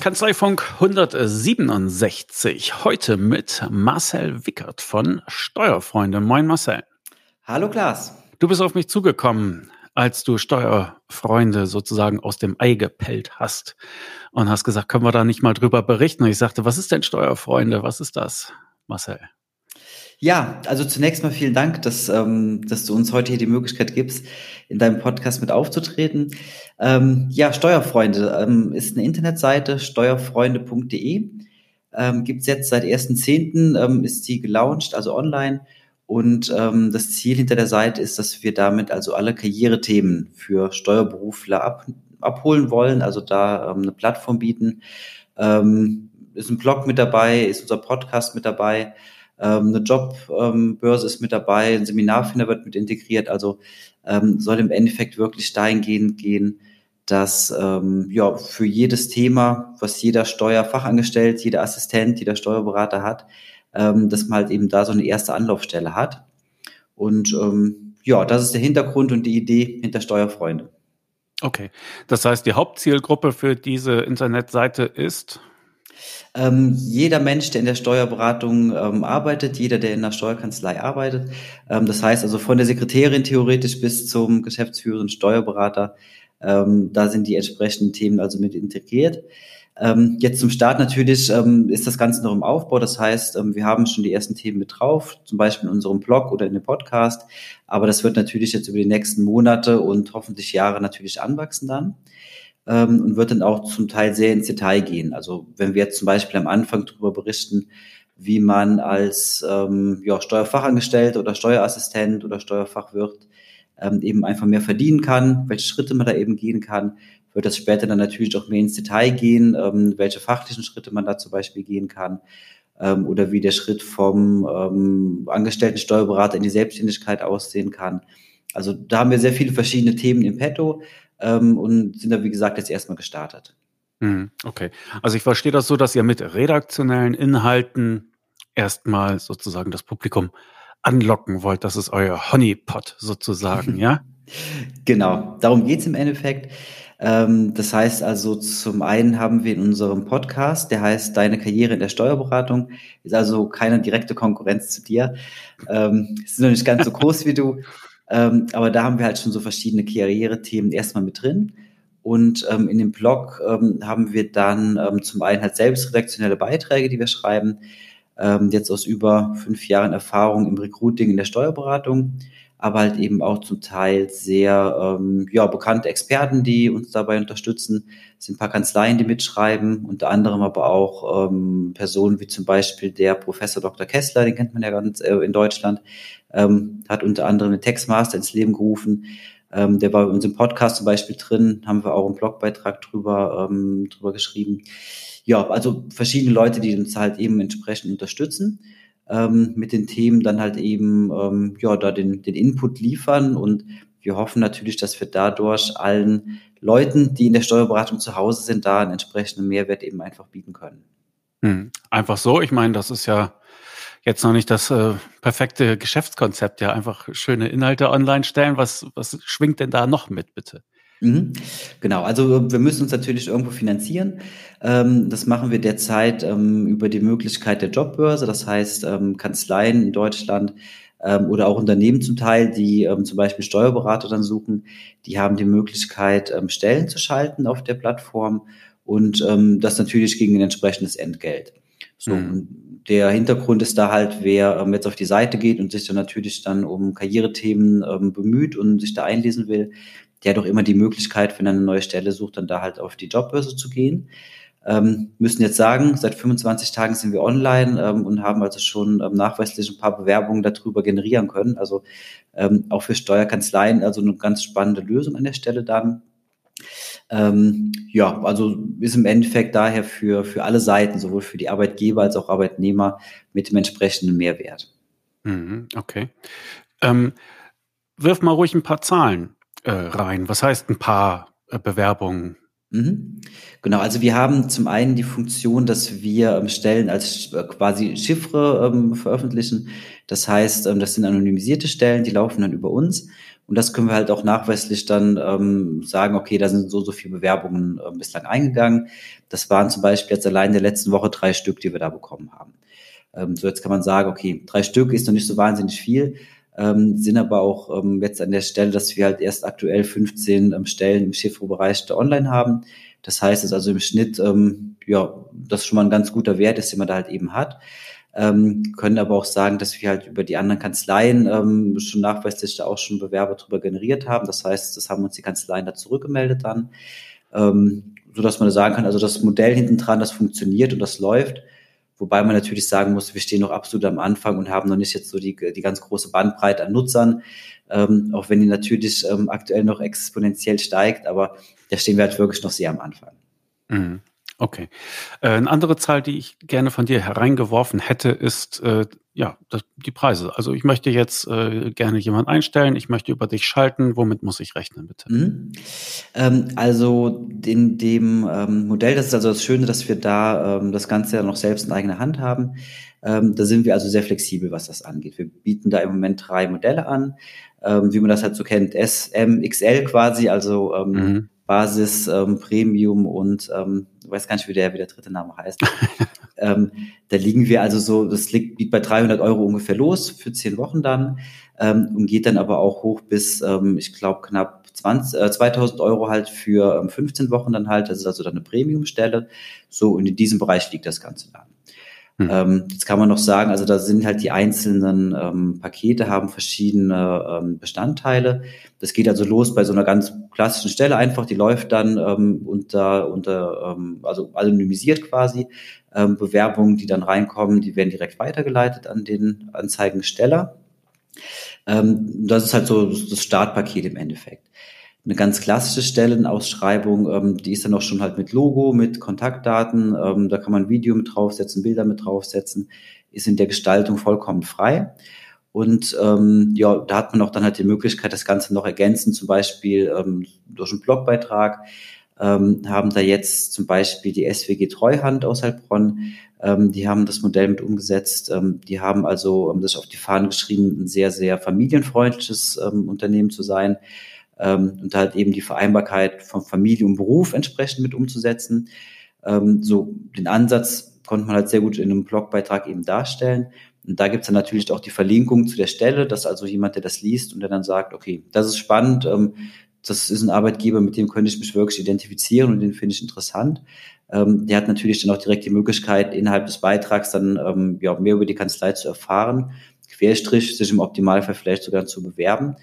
Kanzleifunk 167. Heute mit Marcel Wickert von Steuerfreunde. Moin Marcel. Hallo Klaas. Du bist auf mich zugekommen, als du Steuerfreunde sozusagen aus dem Ei gepellt hast und hast gesagt, können wir da nicht mal drüber berichten? Und ich sagte, was ist denn Steuerfreunde? Was ist das, Marcel? Ja, also zunächst mal vielen Dank, dass, ähm, dass du uns heute hier die Möglichkeit gibst, in deinem Podcast mit aufzutreten. Ähm, ja, Steuerfreunde ähm, ist eine Internetseite, steuerfreunde.de. Ähm, Gibt jetzt seit 1.10. Ähm, ist die gelauncht, also online. Und ähm, das Ziel hinter der Seite ist, dass wir damit also alle Karrierethemen für Steuerberufler ab, abholen wollen, also da ähm, eine Plattform bieten. Ähm, ist ein Blog mit dabei, ist unser Podcast mit dabei eine Jobbörse ist mit dabei, ein Seminarfinder wird mit integriert. Also ähm, soll im Endeffekt wirklich dahingehend gehen, dass ähm, ja für jedes Thema, was jeder Steuerfachangestellt, jeder Assistent, jeder Steuerberater hat, ähm, dass man halt eben da so eine erste Anlaufstelle hat. Und ähm, ja, das ist der Hintergrund und die Idee hinter Steuerfreunde. Okay, das heißt, die Hauptzielgruppe für diese Internetseite ist ähm, jeder Mensch, der in der Steuerberatung ähm, arbeitet, jeder, der in der Steuerkanzlei arbeitet, ähm, das heißt also von der Sekretärin theoretisch bis zum geschäftsführenden Steuerberater, ähm, da sind die entsprechenden Themen also mit integriert. Ähm, jetzt zum Start natürlich ähm, ist das Ganze noch im Aufbau. Das heißt, wir haben schon die ersten Themen mit drauf, zum Beispiel in unserem Blog oder in dem Podcast. Aber das wird natürlich jetzt über die nächsten Monate und hoffentlich Jahre natürlich anwachsen dann ähm, und wird dann auch zum Teil sehr ins Detail gehen. Also wenn wir jetzt zum Beispiel am Anfang darüber berichten, wie man als ähm, ja, Steuerfachangestellte oder Steuerassistent oder Steuerfachwirt ähm, eben einfach mehr verdienen kann, welche Schritte man da eben gehen kann, wird das später dann natürlich auch mehr ins Detail gehen, ähm, welche fachlichen Schritte man da zum Beispiel gehen kann ähm, oder wie der Schritt vom ähm, angestellten Steuerberater in die Selbstständigkeit aussehen kann. Also da haben wir sehr viele verschiedene Themen im Petto, ähm, und sind da, wie gesagt, jetzt erstmal gestartet. Mhm, okay. Also ich verstehe das so, dass ihr mit redaktionellen Inhalten erstmal sozusagen das Publikum anlocken wollt. Das ist euer Honeypot sozusagen, ja? Genau, darum geht's im Endeffekt. Ähm, das heißt also, zum einen haben wir in unserem Podcast, der heißt Deine Karriere in der Steuerberatung, ist also keine direkte Konkurrenz zu dir. Ähm, ist noch nicht ganz so groß wie du, ähm, aber da haben wir halt schon so verschiedene Karriere-Themen erstmal mit drin. Und ähm, in dem Blog ähm, haben wir dann ähm, zum einen halt selbst redaktionelle Beiträge, die wir schreiben, ähm, jetzt aus über fünf Jahren Erfahrung im Recruiting in der Steuerberatung, aber halt eben auch zum Teil sehr ähm, ja, bekannte Experten, die uns dabei unterstützen. Sind ein paar Kanzleien, die mitschreiben, unter anderem aber auch ähm, Personen wie zum Beispiel der Professor Dr. Kessler, den kennt man ja ganz äh, in Deutschland, ähm, hat unter anderem einen Textmaster ins Leben gerufen. Ähm, der war in unserem Podcast zum Beispiel drin, haben wir auch einen Blogbeitrag drüber, ähm, drüber geschrieben. Ja, also verschiedene Leute, die uns halt eben entsprechend unterstützen ähm, mit den Themen, dann halt eben ähm, ja da den, den Input liefern und wir hoffen natürlich, dass wir dadurch allen Leuten, die in der Steuerberatung zu Hause sind, da einen entsprechenden Mehrwert eben einfach bieten können. Hm. Einfach so, ich meine, das ist ja jetzt noch nicht das äh, perfekte Geschäftskonzept, ja, einfach schöne Inhalte online stellen. Was, was schwingt denn da noch mit, bitte? Mhm. Genau, also wir müssen uns natürlich irgendwo finanzieren. Ähm, das machen wir derzeit ähm, über die Möglichkeit der Jobbörse, das heißt ähm, Kanzleien in Deutschland ähm, oder auch Unternehmen zum Teil, die ähm, zum Beispiel Steuerberater dann suchen, die haben die Möglichkeit, ähm, Stellen zu schalten auf der Plattform und das natürlich gegen ein entsprechendes Entgelt. So, mhm. der Hintergrund ist da halt, wer ähm, jetzt auf die Seite geht und sich dann natürlich dann um Karrierethemen ähm, bemüht und sich da einlesen will, der hat doch immer die Möglichkeit, wenn er eine neue Stelle sucht, dann da halt auf die Jobbörse zu gehen. Ähm, müssen jetzt sagen, seit 25 Tagen sind wir online ähm, und haben also schon ähm, nachweislich ein paar Bewerbungen darüber generieren können. Also ähm, auch für Steuerkanzleien, also eine ganz spannende Lösung an der Stelle dann. Ähm, ja, also ist im Endeffekt daher für, für alle Seiten, sowohl für die Arbeitgeber als auch Arbeitnehmer mit dem entsprechenden Mehrwert. Mhm, okay. Ähm, wirf mal ruhig ein paar Zahlen äh, rein. Was heißt ein paar äh, Bewerbungen? Mhm. Genau, also wir haben zum einen die Funktion, dass wir ähm, Stellen als äh, quasi Chiffre ähm, veröffentlichen. Das heißt, ähm, das sind anonymisierte Stellen, die laufen dann über uns Und das können wir halt auch nachweislich dann ähm, sagen, okay, da sind so, so viele Bewerbungen äh, bislang eingegangen. Das waren zum Beispiel jetzt allein in der letzten Woche drei Stück, die wir da bekommen haben. Ähm, so jetzt kann man sagen, okay, drei Stück ist noch nicht so wahnsinnig viel, ähm, sind aber auch ähm, jetzt an der Stelle, dass wir halt erst aktuell 15 ähm, Stellen im Schiffro-Bereich da online haben. Das heißt, es ist also im Schnitt, ähm, ja, das schon mal ein ganz guter Wert ist, den man da halt eben hat. Ähm, können aber auch sagen, dass wir halt über die anderen Kanzleien ähm, schon nachweislich da auch schon Bewerber drüber generiert haben. Das heißt, das haben uns die Kanzleien da zurückgemeldet dann, ähm, so dass man da sagen kann, also das Modell hinten dran, das funktioniert und das läuft. Wobei man natürlich sagen muss, wir stehen noch absolut am Anfang und haben noch nicht jetzt so die, die ganz große Bandbreite an Nutzern, ähm, auch wenn die natürlich ähm, aktuell noch exponentiell steigt, aber da stehen wir halt wirklich noch sehr am Anfang. Mhm. Okay. Äh, eine andere Zahl, die ich gerne von dir hereingeworfen hätte, ist äh, ja das, die Preise. Also ich möchte jetzt äh, gerne jemanden einstellen, ich möchte über dich schalten. Womit muss ich rechnen, bitte? Mhm. Ähm, also in dem ähm, Modell, das ist also das Schöne, dass wir da ähm, das Ganze ja noch selbst in eigener Hand haben. Ähm, da sind wir also sehr flexibel, was das angeht. Wir bieten da im Moment drei Modelle an, ähm, wie man das halt so kennt, S, M, XL quasi, also ähm, mhm. Basis, ähm, Premium und ähm, ich weiß gar nicht, wie der, wie der dritte Name heißt. ähm, da liegen wir also so, das liegt, liegt bei 300 Euro ungefähr los für zehn Wochen dann ähm, und geht dann aber auch hoch bis, ähm, ich glaube, knapp 20, äh, 2000 Euro halt für ähm, 15 Wochen dann halt. Das ist also dann eine Premium-Stelle. So, und in diesem Bereich liegt das Ganze dann. Mhm. Jetzt kann man noch sagen, also da sind halt die einzelnen ähm, Pakete, haben verschiedene ähm, Bestandteile. Das geht also los bei so einer ganz klassischen Stelle einfach, die läuft dann ähm, unter, unter ähm, also anonymisiert quasi. Ähm, Bewerbungen, die dann reinkommen, die werden direkt weitergeleitet an den Anzeigensteller. Das ist halt so das Startpaket im Endeffekt eine ganz klassische Stellenausschreibung, ähm, die ist dann auch schon halt mit Logo, mit Kontaktdaten, ähm, da kann man Video mit draufsetzen, Bilder mit draufsetzen, ist in der Gestaltung vollkommen frei. Und ähm, ja, da hat man auch dann halt die Möglichkeit, das Ganze noch ergänzen, zum Beispiel ähm, durch einen Blogbeitrag. Ähm, haben da jetzt zum Beispiel die SWG Treuhand aus Heilbronn, ähm, die haben das Modell mit umgesetzt. Ähm, die haben also ähm, das auf die Fahne geschrieben, ein sehr, sehr familienfreundliches ähm, Unternehmen zu sein ähm, und halt eben die Vereinbarkeit von Familie und Beruf entsprechend mit umzusetzen. Ähm, so den Ansatz konnte man halt sehr gut in einem Blogbeitrag eben darstellen. Und da gibt's dann natürlich auch die Verlinkung zu der Stelle, dass also jemand, der das liest und der dann sagt, okay, das ist spannend, ähm, das ist ein Arbeitgeber, mit dem könnte ich mich wirklich identifizieren und den finde ich interessant. Ähm, der hat natürlich dann auch direkt die Möglichkeit, innerhalb des Beitrags dann ähm, ja, mehr über die Kanzlei zu erfahren, Querstrich sich im Optimalfall vielleicht sogar zu bewerben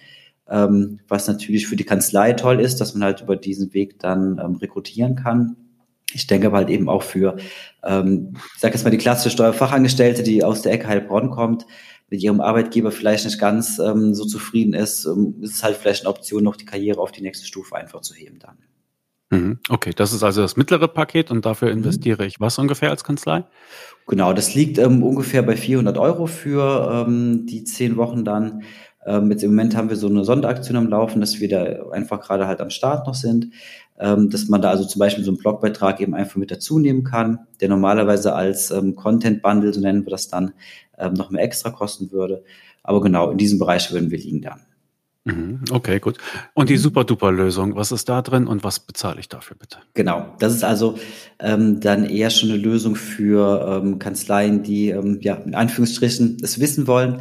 ähm, was natürlich für die Kanzlei toll ist, dass man halt über diesen Weg dann ähm, rekrutieren kann. Ich denke aber halt eben auch für, ähm, ich sage jetzt mal, die klassische Steuerfachangestellte, die aus der Ecke Heilbronn kommt, mit ihrem Arbeitgeber vielleicht nicht ganz ähm, so zufrieden ist, ähm, ist es halt vielleicht eine Option, noch die Karriere auf die nächste Stufe einfach zu heben dann. Mhm. Okay, das ist also das mittlere Paket und dafür mhm. investiere ich was ungefähr als Kanzlei? Genau, das liegt ähm, ungefähr bei 400 Euro für ähm, die zehn Wochen dann. Ähm, jetzt im Moment haben wir so eine Sonderaktion am Laufen, dass wir da einfach gerade halt am Start noch sind, ähm, dass man da also zum Beispiel so einen Blogbeitrag eben einfach mit dazu nehmen kann, der normalerweise als ähm, Content Bundle, so nennen wir das dann, ähm, noch mehr extra kosten würde. Aber genau, in diesem Bereich würden wir liegen dann. Mhm, okay, gut. Und die. Super-Duper-Lösung, was ist da drin und was bezahle ich dafür bitte? Genau, das ist also ähm, dann eher schon eine Lösung für ähm, Kanzleien, die ähm, ja in Anführungsstrichen es wissen wollen.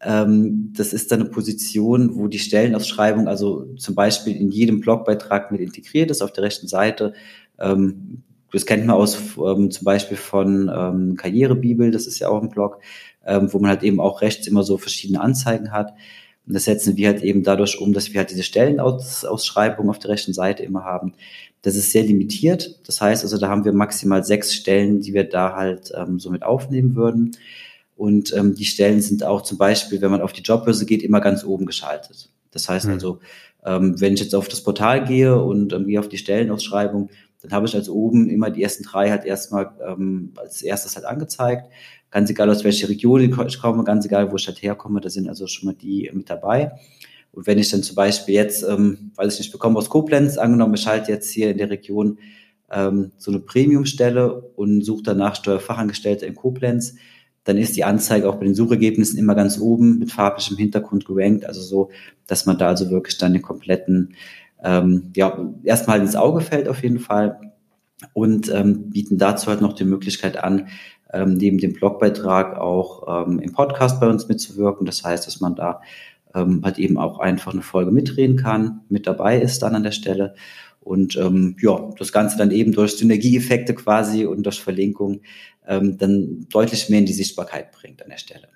Ähm, das ist dann eine Position, wo die Stellenausschreibung also zum Beispiel in jedem Blogbeitrag mit integriert ist auf der rechten Seite. Ähm, das kennt man aus ähm, zum Beispiel von ähm, Karrierebibel, das ist ja auch ein Blog, ähm, wo man halt eben auch rechts immer so verschiedene Anzeigen hat. Und das setzen wir halt eben dadurch um, dass wir halt diese Stellenausschreibung auf der rechten Seite immer haben. Das ist sehr limitiert. Das heißt also, da haben wir maximal sechs Stellen, die wir da halt ähm, so mit aufnehmen würden. Und ähm, die Stellen sind auch zum Beispiel, wenn man auf die Jobbörse geht, immer ganz oben geschaltet. Das heißt mhm. also, ähm, wenn ich jetzt auf das Portal gehe und ähm, gehe auf die Stellenausschreibung, dann habe ich als oben immer die ersten drei halt erstmal ähm, als erstes halt angezeigt. Ganz egal, aus welcher Region ich komme, ganz egal, wo ich halt herkomme, da sind also schon mal die mit dabei. Und wenn ich dann zum Beispiel jetzt, ähm, weiß ich nicht, bekomme aus Koblenz, angenommen, ich halte jetzt hier in der Region ähm, so eine Premiumstelle und suche danach Steuerfachangestellte in Koblenz, dann ist die Anzeige auch bei den Suchergebnissen immer ganz oben mit farbigem Hintergrund gerankt, also so, dass man da also wirklich dann den kompletten, ähm, ja, erstmal ins Auge fällt auf jeden Fall und ähm, bieten dazu halt noch die Möglichkeit an, ähm, neben dem Blogbeitrag auch ähm, im Podcast bei uns mitzuwirken. Das heißt, dass man da ähm, halt eben auch einfach eine Folge mitreden kann, mit dabei ist dann an der Stelle. Und ähm, ja, das Ganze dann eben durch Synergieeffekte quasi und durch Verlinkung ähm, dann deutlich mehr in die Sichtbarkeit bringt an der Stelle.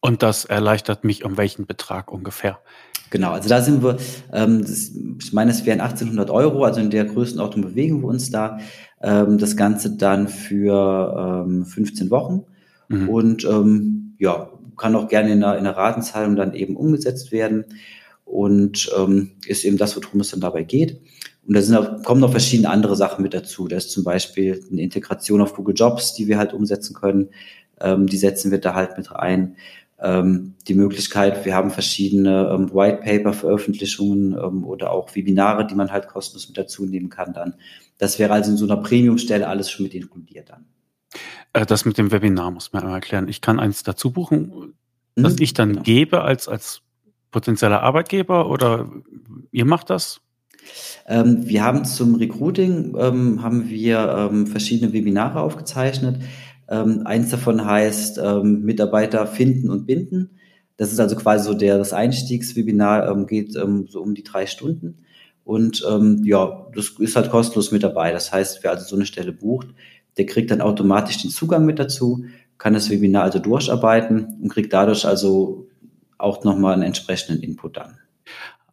Und das erleichtert mich um welchen Betrag ungefähr? Genau, also da sind wir, ähm, das, ich meine, es wären 1800 Euro, also in der Größenordnung bewegen wir uns da. Ähm, das Ganze dann für ähm, 15 Wochen mhm. und ähm, ja, kann auch gerne in einer, in einer Ratenzahlung dann eben umgesetzt werden und ähm, ist eben das, worum es dann dabei geht. Und da sind auch, kommen noch verschiedene andere Sachen mit dazu. Da ist zum Beispiel eine Integration auf Google Jobs, die wir halt umsetzen können. Ähm, die setzen wir da halt mit rein. Ähm, die Möglichkeit, wir haben verschiedene ähm, White Paper Veröffentlichungen ähm, oder auch Webinare, die man halt kostenlos mit dazu nehmen kann dann. Das wäre also in so einer Premium-Stelle alles schon mit inkludiert dann. Äh, das mit dem Webinar muss man einmal erklären. Ich kann eins dazu buchen, das mhm, ich dann genau. gebe als, als potenzieller Arbeitgeber oder ihr macht das? Ähm, wir haben zum Recruiting ähm, haben wir ähm, verschiedene Webinare aufgezeichnet. Ähm, eins davon heißt ähm, Mitarbeiter finden und binden. Das ist also quasi so der, das Einstiegswebinar, ähm, geht so um die drei Stunden. Und ja, das ist halt kostenlos mit dabei. Das heißt, wer also so eine Stelle bucht, der kriegt dann automatisch den Zugang mit dazu, kann das Webinar also durcharbeiten und kriegt dadurch also auch nochmal einen entsprechenden Input dann.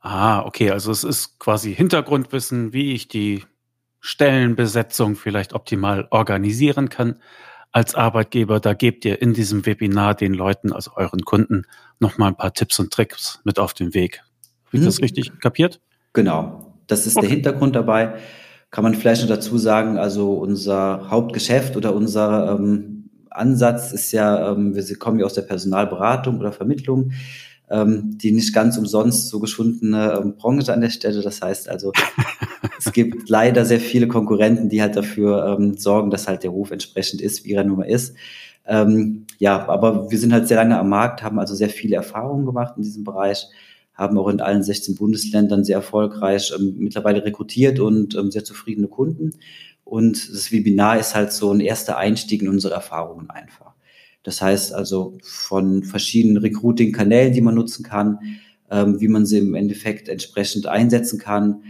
Ah, okay, also es ist quasi Hintergrundwissen, wie ich die Stellenbesetzung vielleicht optimal organisieren kann als Arbeitgeber. Da gebt ihr in diesem Webinar den Leuten, also euren Kunden, nochmal ein paar Tipps und Tricks mit auf den Weg. Habe ich mhm. das richtig kapiert? Genau, das ist okay. der Hintergrund dabei. Kann man vielleicht noch dazu sagen, also unser Hauptgeschäft oder unser ähm, Ansatz ist ja, ähm, wir kommen ja aus der Personalberatung oder Vermittlung ähm, die nicht ganz umsonst so geschundene ähm, Branche an der Stelle. Das heißt also, es gibt leider sehr viele Konkurrenten, die halt dafür ähm, sorgen, dass halt der Ruf entsprechend ist, wie er nun mal ist. Ähm, ja, aber wir sind halt sehr lange am Markt, haben also sehr viele Erfahrungen gemacht in diesem Bereich, haben auch in allen 16 Bundesländern sehr erfolgreich ähm, mittlerweile rekrutiert und ähm, sehr zufriedene Kunden. Und das Webinar ist halt so ein erster Einstieg in unsere Erfahrungen einfach. Das heißt also von verschiedenen Recruiting-Kanälen, die man nutzen kann, ähm, wie man sie im Endeffekt entsprechend einsetzen kann.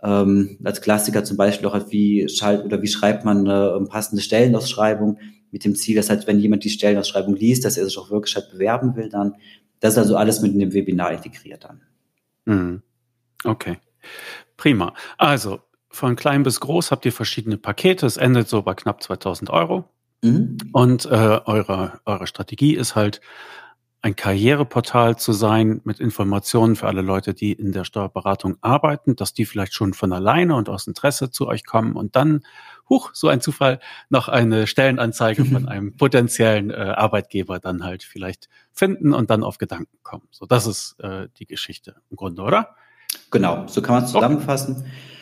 Ähm, als Klassiker zum Beispiel auch wie schalt oder wie schreibt man eine ähm, passende Stellenausschreibung mit dem Ziel, dass halt, wenn jemand die Stellenausschreibung liest, dass er sich auch wirklich halt bewerben will dann. Das ist also alles mit in dem Webinar integriert dann. Mhm. Okay. Prima. Also, von klein bis groß habt ihr verschiedene Pakete. Es endet so bei knapp 2000 Euro. Mhm. Und äh, eure, eure Strategie ist halt, ein Karriereportal zu sein mit Informationen für alle Leute, die in der Steuerberatung arbeiten, dass die vielleicht schon von alleine und aus Interesse zu euch kommen und dann, huch, so ein Zufall, noch eine Stellenanzeige von einem potenziellen äh, Arbeitgeber dann halt vielleicht finden und dann auf Gedanken kommen. So, das ist äh, die Geschichte im Grunde, oder? Genau, so kann man es zusammenfassen. Okay.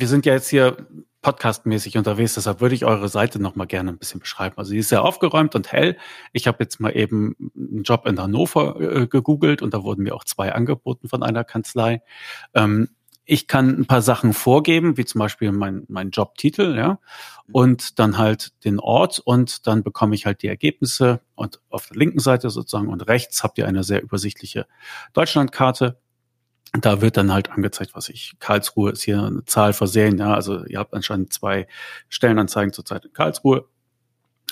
Wir sind ja jetzt hier podcastmäßig unterwegs, deshalb würde ich eure Seite noch mal gerne ein bisschen beschreiben. Also sie ist sehr aufgeräumt und hell. Ich habe jetzt mal eben einen Job in Hannover äh, gegoogelt und da wurden mir auch zwei angeboten von einer Kanzlei. Ähm, ich kann ein paar Sachen vorgeben, wie zum Beispiel mein, mein Jobtitel, ja, und dann halt den Ort und dann bekomme ich halt die Ergebnisse und auf der linken Seite sozusagen und rechts habt ihr eine sehr übersichtliche Deutschlandkarte da wird dann halt angezeigt, was ich, Karlsruhe ist hier eine Zahl versehen, ja, also ihr habt anscheinend zwei Stellenanzeigen zurzeit in Karlsruhe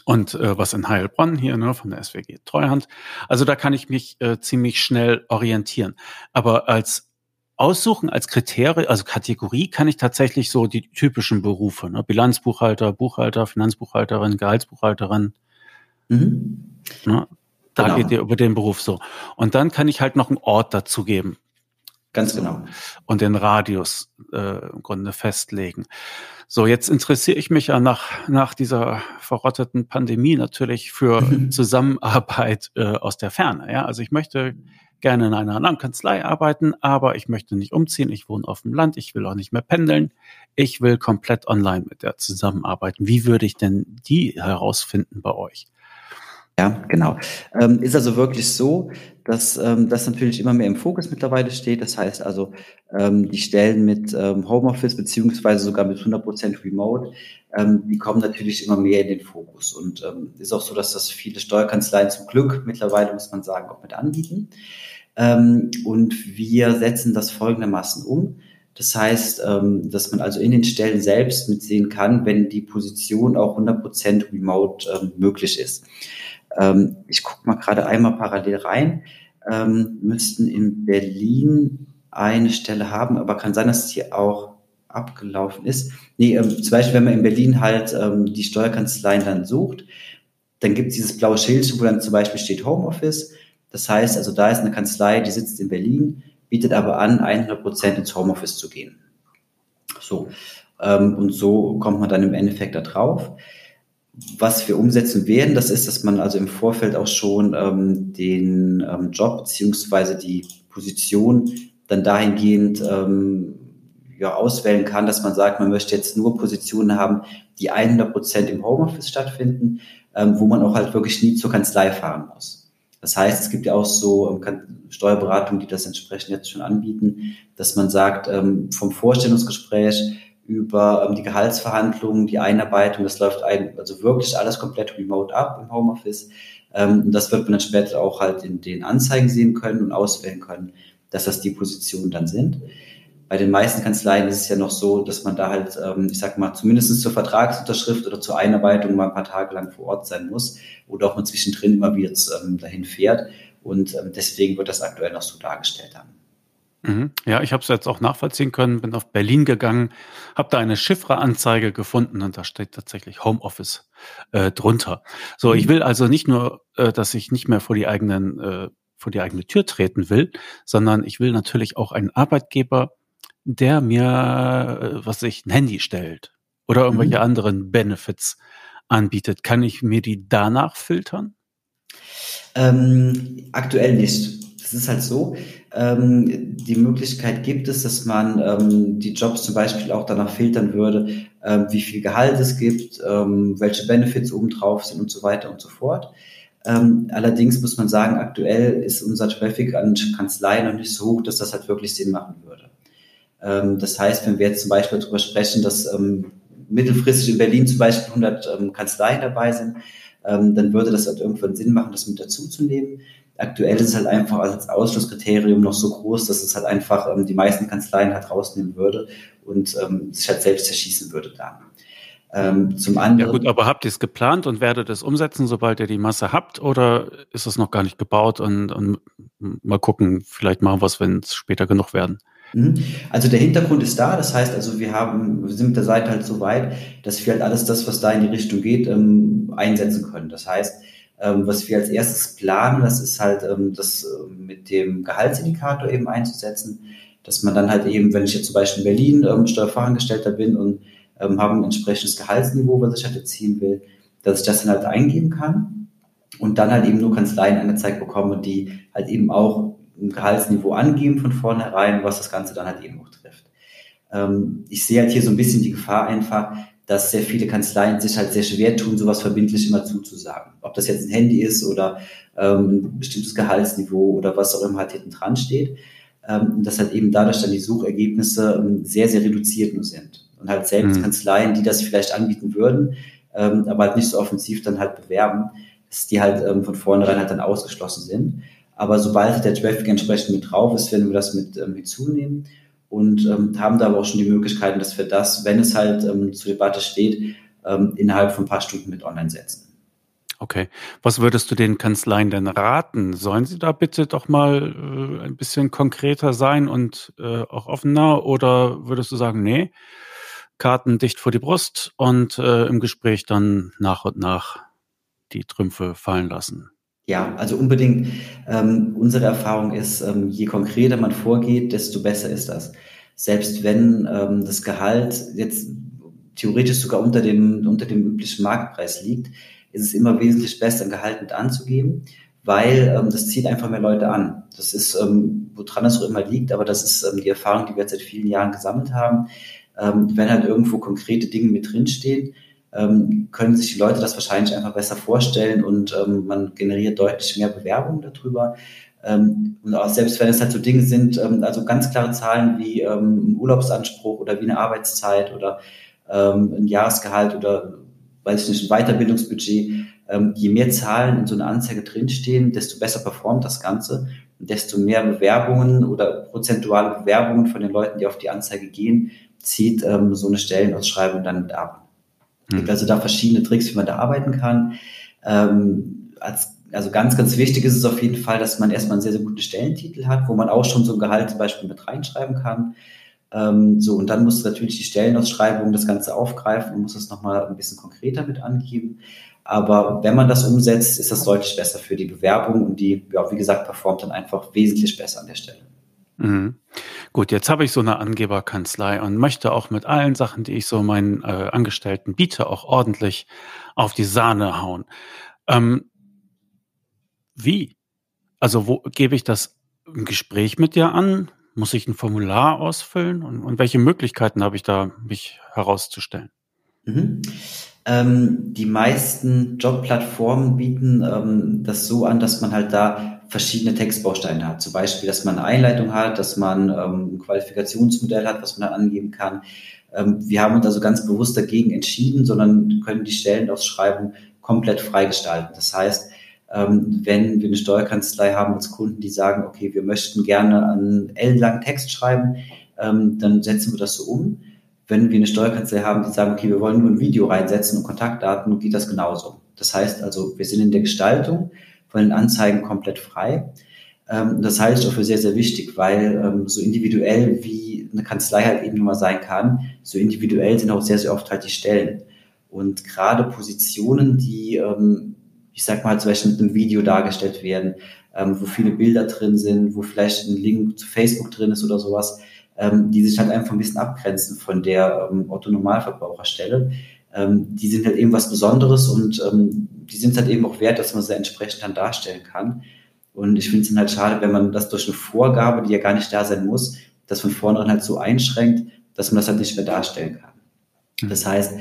und äh, was in Heilbronn hier ne, von der SWG Treuhand. Also da kann ich mich äh, ziemlich schnell orientieren. Aber als Aussuchen, als Kriterium, also Kategorie kann ich tatsächlich so die typischen Berufe, ne, Bilanzbuchhalter, Buchhalter, Finanzbuchhalterin, Gehaltsbuchhalterin. Mhm. Ne, da genau. geht ihr über den Beruf so. Und dann kann ich halt noch einen Ort dazu geben. Ganz genau. Und den Radius äh, im Grunde festlegen. So, jetzt interessiere ich mich ja nach, nach dieser verrotteten Pandemie natürlich für Zusammenarbeit äh, aus der Ferne. Ja, also ich möchte gerne in einer anderen Kanzlei arbeiten, aber ich möchte nicht umziehen. Ich wohne auf dem Land. Ich will auch nicht mehr pendeln. Ich will komplett online mit der zusammenarbeiten. Wie würde ich denn die herausfinden bei euch? Ja, genau. Ähm, ist also wirklich so, dass ähm, das natürlich immer mehr im Fokus mittlerweile steht. Das heißt also, ähm, die Stellen mit ähm, Homeoffice beziehungsweise sogar mit 100% Remote, ähm, die kommen natürlich immer mehr in den Fokus. Und ähm, ist auch so, dass das viele Steuerkanzleien zum Glück mittlerweile, muss man sagen, auch mit anbieten. Ähm, und wir setzen das folgendermaßen um. Das heißt, ähm, dass man also in den Stellen selbst mitsehen kann, wenn die Position auch 100% remote ähm, möglich ist. Ähm, ich gucke mal gerade einmal parallel rein. Ähm, müssten in Berlin eine Stelle haben, aber kann sein, dass die auch abgelaufen ist. Nee, ähm, zum Beispiel, wenn man in Berlin halt ähm, die Steuerkanzleien dann sucht, dann gibt es dieses blaue Schild, wo dann zum Beispiel steht Homeoffice. Das heißt, also da ist eine Kanzlei, die sitzt in Berlin, bietet aber an, 100 Prozent ins Homeoffice zu gehen. So. Ähm, und so kommt man dann im Endeffekt da drauf. Was wir umsetzen werden, das ist, dass man also im Vorfeld auch schon ähm, den ähm, Job beziehungsweise die Position dann dahingehend ähm, ja, auswählen kann, dass man sagt, man möchte jetzt nur Positionen haben, die 100 Prozent im Homeoffice stattfinden, ähm, wo man auch halt wirklich nie zur Kanzlei fahren muss. Das heißt, es gibt ja auch so ähm, Steuerberatungen, die das entsprechend jetzt schon anbieten, dass man sagt, ähm, vom Vorstellungsgespräch über ähm, die Gehaltsverhandlungen, die Einarbeitung, das läuft ein, also wirklich alles komplett remote ab im Homeoffice. Ähm, und das wird man dann später auch halt in den Anzeigen sehen können und auswählen können, dass das die Positionen dann sind. Bei den meisten Kanzleien ist es ja noch so, dass man da halt, ähm, ich sag mal, zumindest zur Vertragsunterschrift oder zur Einarbeitung mal ein paar Tage lang vor Ort sein muss oder auch mal zwischendrin immer wieder ähm, dahin fährt. Und ähm, deswegen wird das aktuell noch so dargestellt haben. Mhm. Ja, ich habe es jetzt auch nachvollziehen können, bin auf Berlin gegangen, habe da eine Chiffre-Anzeige gefunden und da steht tatsächlich Homeoffice äh, drunter. So, mhm. ich will also nicht nur, äh, dass ich nicht mehr vor die eigenen äh, vor die eigene Tür treten will, sondern ich will natürlich auch einen Arbeitgeber, der mir, äh, was ich, ein Handy stellt oder irgendwelche mhm. anderen Benefits anbietet. Kann ich mir die danach filtern? Ähm, aktuell nicht. Das ist halt so. Ähm, die Möglichkeit gibt es, dass man ähm, die Jobs zum Beispiel auch danach filtern würde, ähm, wie viel Gehalt es gibt, ähm, welche Benefits obendrauf sind und so weiter und so fort. Ähm, allerdings muss man sagen, aktuell ist unser Traffic an Kanzleien noch nicht so hoch, dass das halt wirklich Sinn machen würde. Ähm, das heißt, wenn wir jetzt zum Beispiel darüber sprechen, dass mittelfristig in Berlin zum Beispiel 100 Kanzleien dabei sind, dann würde das halt irgendwann Sinn machen, das mit dazuzunehmen. Aktuell ist es halt einfach als Ausschlusskriterium noch so groß, dass es halt einfach ähm, die meisten Kanzleien halt rausnehmen würde und ähm, sich halt selbst zerschießen würde dann. Ähm, zum anderen. Ja gut, aber habt ihr es geplant und werdet es umsetzen, sobald ihr die Masse habt, oder ist es noch gar nicht gebaut und, und mal gucken, vielleicht machen wir es, wenn es später genug werden? Mhm. Also der Hintergrund ist da, das heißt also, wir haben, wir sind mit der Seite halt so weit, dass wir halt alles das, was da in die Richtung geht, ähm, einsetzen können. Das heißt, ähm, was wir als erstes planen, das ist halt ähm, das äh, mit dem Gehaltsindikator eben einzusetzen, dass man dann halt eben, wenn ich jetzt zum Beispiel in Berlin ähm, Steuerfachangestellter bin und ähm, habe ein entsprechendes Gehaltsniveau, was ich halt erzielen will, dass ich das dann halt eingeben kann und dann halt eben nur Kanzleien angezeigt bekomme, die halt eben auch ein Gehaltsniveau angeben von vornherein, was das Ganze dann halt eben auch trifft. Ähm, ich sehe halt hier so ein bisschen die Gefahr einfach, dass sehr viele Kanzleien sich halt sehr schwer tun, sowas verbindlich immer zuzusagen. Ob das jetzt ein Handy ist oder ähm, ein bestimmtes Gehaltsniveau oder was auch immer halt hinten dran steht. Ähm, dass halt eben dadurch dann die Suchergebnisse ähm, sehr, sehr reduziert nur sind. Und halt selbst mhm. Kanzleien, die das vielleicht anbieten würden, ähm, aber halt nicht so offensiv dann halt bewerben, dass die halt ähm, von vornherein halt dann ausgeschlossen sind. Aber sobald der Traffic entsprechend mit drauf ist, werden wir das mit, ähm, mit zunehmen und ähm, haben da aber auch schon die Möglichkeiten, dass wir das, wenn es halt ähm, zur Debatte steht, ähm, innerhalb von ein paar Stunden mit online setzen. Okay. Was würdest du den Kanzleien denn raten? Sollen sie da bitte doch mal äh, ein bisschen konkreter sein und äh, auch offener? Oder würdest du sagen, nee, Karten dicht vor die Brust und äh, im Gespräch dann nach und nach die Trümpfe fallen lassen? Ja, also unbedingt. Ähm, unsere Erfahrung ist, ähm, je konkreter man vorgeht, desto besser ist das. Selbst wenn ähm, das Gehalt jetzt theoretisch sogar unter dem, unter dem üblichen Marktpreis liegt, ist es immer wesentlich besser, ein Gehalt mit anzugeben, weil ähm, das zieht einfach mehr Leute an. Das ist, ähm, woran es auch immer liegt, aber das ist ähm, die Erfahrung, die wir jetzt seit vielen Jahren gesammelt haben. Ähm, wenn halt irgendwo konkrete Dinge mit drinstehen, ähm, können sich die Leute das wahrscheinlich einfach besser vorstellen und ähm, man generiert deutlich mehr Bewerbungen darüber. Ähm, und auch selbst wenn es halt so Dinge sind, ähm, also ganz klare Zahlen wie ähm, ein Urlaubsanspruch oder wie eine Arbeitszeit oder ähm, ein Jahresgehalt oder weiß ich nicht, ein Weiterbildungsbudget, ähm, je mehr Zahlen in so einer Anzeige drinstehen, desto besser performt das Ganze und desto mehr Bewerbungen oder prozentuale Bewerbungen von den Leuten, die auf die Anzeige gehen, zieht so eine Stellenausschreibung dann mit ab. Es gibt hm. also da verschiedene Tricks, wie man da arbeiten kann. Ähm, als, also ganz, ganz wichtig ist es auf jeden Fall, dass man erstmal einen sehr, sehr guten Stellentitel hat, wo man auch schon so ein Gehalt zum Beispiel mit reinschreiben kann. Ähm, so, und dann muss natürlich die Stellenausschreibung das Ganze aufgreifen und muss es nochmal ein bisschen konkreter mit angeben. Aber wenn man das umsetzt, ist das deutlich besser für die Bewerbung und die, ja, wie gesagt, performt dann einfach wesentlich besser an der Stelle. Mhm. Gut, jetzt habe ich so eine Angeberkanzlei und möchte auch mit allen Sachen, die ich so meinen äh, Angestellten biete, auch ordentlich auf die Sahne hauen. Ähm, wie? Also wo gebe ich das im Gespräch mit dir an? Muss ich ein Formular ausfüllen? Und, und welche Möglichkeiten habe ich da, mich herauszustellen? Mhm. Ähm, die meisten Jobplattformen bieten ähm, das so an, dass man halt da verschiedene Textbausteine hat. Zum Beispiel, dass man eine Einleitung hat, dass man ähm, ein Qualifikationsmodell hat, was man dann angeben kann. Ähm, wir haben uns also ganz bewusst dagegen entschieden, sondern können die Stellenausschreibung komplett freigestalten. Das heißt, ähm, wenn wir eine Steuerkanzlei haben als Kunden, die sagen, okay, wir möchten gerne einen ellenlangen Text schreiben, ähm, dann setzen wir das so um. Wenn wir eine Steuerkanzlei haben, die sagen, okay, wir wollen nur ein Video reinsetzen und Kontaktdaten, geht das genauso. Das heißt also, wir sind in der Gestaltung von den Anzeigen komplett frei. Ähm, das halte ich auch für sehr, sehr wichtig, weil ähm, so individuell wie eine Kanzlei halt eben immer sein kann, so individuell sind auch sehr, sehr oft halt die Stellen. Und gerade Positionen, die, ähm, ich sag mal, zum Beispiel mit einem Video dargestellt werden, wo viele Bilder drin sind, wo vielleicht ein Link zu Facebook drin ist oder sowas, die sich halt einfach ein bisschen abgrenzen von der Otto-Normalverbraucherstelle, die sind halt eben was Besonderes und die sind halt eben auch wert, dass man sie entsprechend dann darstellen kann. Und ich finde es dann halt schade, wenn man das durch eine Vorgabe, die ja gar nicht da sein muss, das von vornherein halt so einschränkt, dass man das halt nicht mehr darstellen kann. Mhm. Das heißt,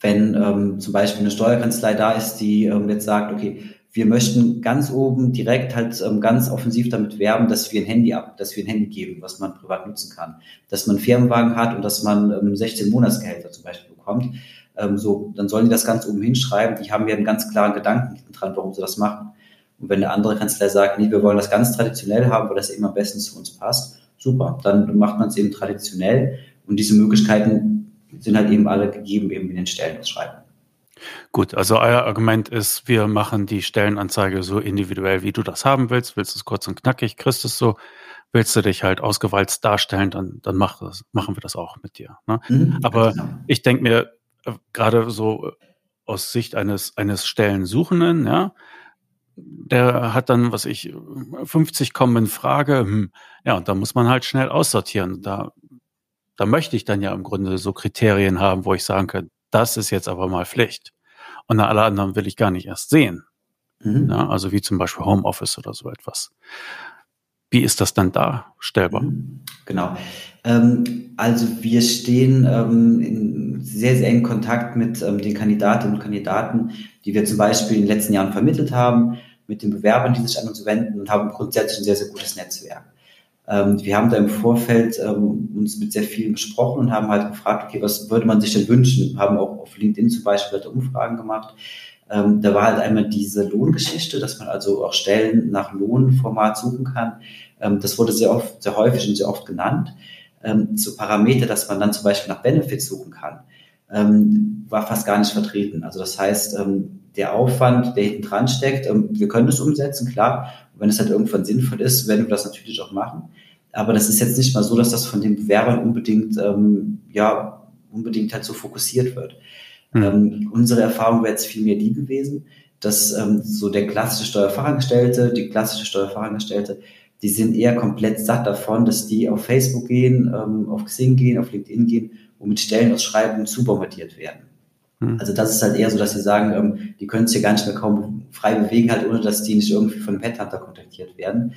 wenn ähm, zum Beispiel eine Steuerkanzlei da ist, die ähm, jetzt sagt, okay, wir möchten ganz oben direkt halt ähm, ganz offensiv damit werben, dass wir ein Handy ab, dass wir ein Handy geben, was man privat nutzen kann, dass man einen Firmenwagen hat und dass man ähm, 16 Monatsgehälter zum Beispiel bekommt. Ähm, so, dann sollen die das ganz oben hinschreiben. Die haben ja einen ganz klaren Gedanken dran, warum sie das machen. Und wenn eine andere Kanzlei sagt, nee, wir wollen das ganz traditionell haben, weil das eben am besten zu uns passt, super, dann macht man es eben traditionell. Und diese Möglichkeiten sind halt eben alle gegeben, eben in den Stellenausschreibungen. Gut, also euer Argument ist, wir machen die Stellenanzeige so individuell, wie du das haben willst. Willst du es kurz und knackig, kriegst es so. Willst du dich halt ausgewalzt darstellen, dann, dann mach das, machen wir das auch mit dir. Ne? Mhm, Aber genau. ich denke mir, gerade so äh, aus Sicht eines, eines Stellensuchenden, ja, der hat dann, was ich, 50 kommen in Frage, hm, ja, und da muss man halt schnell aussortieren. Da, da möchte ich dann ja im Grunde so Kriterien haben, wo ich sagen kann, das ist jetzt aber mal Pflicht. Und alle anderen will ich gar nicht erst sehen. Mhm. Ja, also wie zum Beispiel Homeoffice oder so etwas. Wie ist das dann darstellbar? Mhm. Genau. Ähm, also wir stehen ähm, in sehr, sehr engen Kontakt mit ähm, den Kandidatinnen und Kandidaten, die wir zum Beispiel in den letzten Jahren vermittelt haben, mit den Bewerbern, die sich an uns wenden und haben grundsätzlich ein sehr, sehr gutes Netzwerk. wir haben da im Vorfeld uns mit sehr vielen besprochen und haben halt gefragt, okay, was würde man sich denn wünschen? Haben auch auf LinkedIn zum Beispiel halt Umfragen gemacht. da war halt einmal diese Lohngeschichte, dass man also auch Stellen nach Lohnformat suchen kann. das wurde sehr oft, sehr häufig und sehr oft genannt ähm, so Parameter, dass man dann zum Beispiel nach Benefits suchen kann, ähm, war fast gar nicht vertreten. Also das heißt, ähm, der Aufwand, der hinten dran steckt, ähm, wir können das umsetzen, klar. Und wenn es halt irgendwann sinnvoll ist, werden wir das natürlich auch machen. Aber das ist jetzt nicht mal so, dass das von den Bewerbern unbedingt, ähm, ja, unbedingt halt so fokussiert wird. Mhm. Ähm, unsere Erfahrung wäre jetzt viel mehr die gewesen, dass ähm, so der klassische Steuerfachangestellte, die klassische Steuerfachangestellte die sind eher komplett satt davon, dass die auf Facebook gehen, ähm, auf Xing gehen, auf LinkedIn gehen und mit Stellenausschreibungen zubombardiert werden. Hm. Also das ist halt eher so, dass sie sagen, ähm, die können sich ja gar nicht mehr kaum frei bewegen, halt ohne dass die nicht irgendwie von einem Headhunter kontaktiert werden.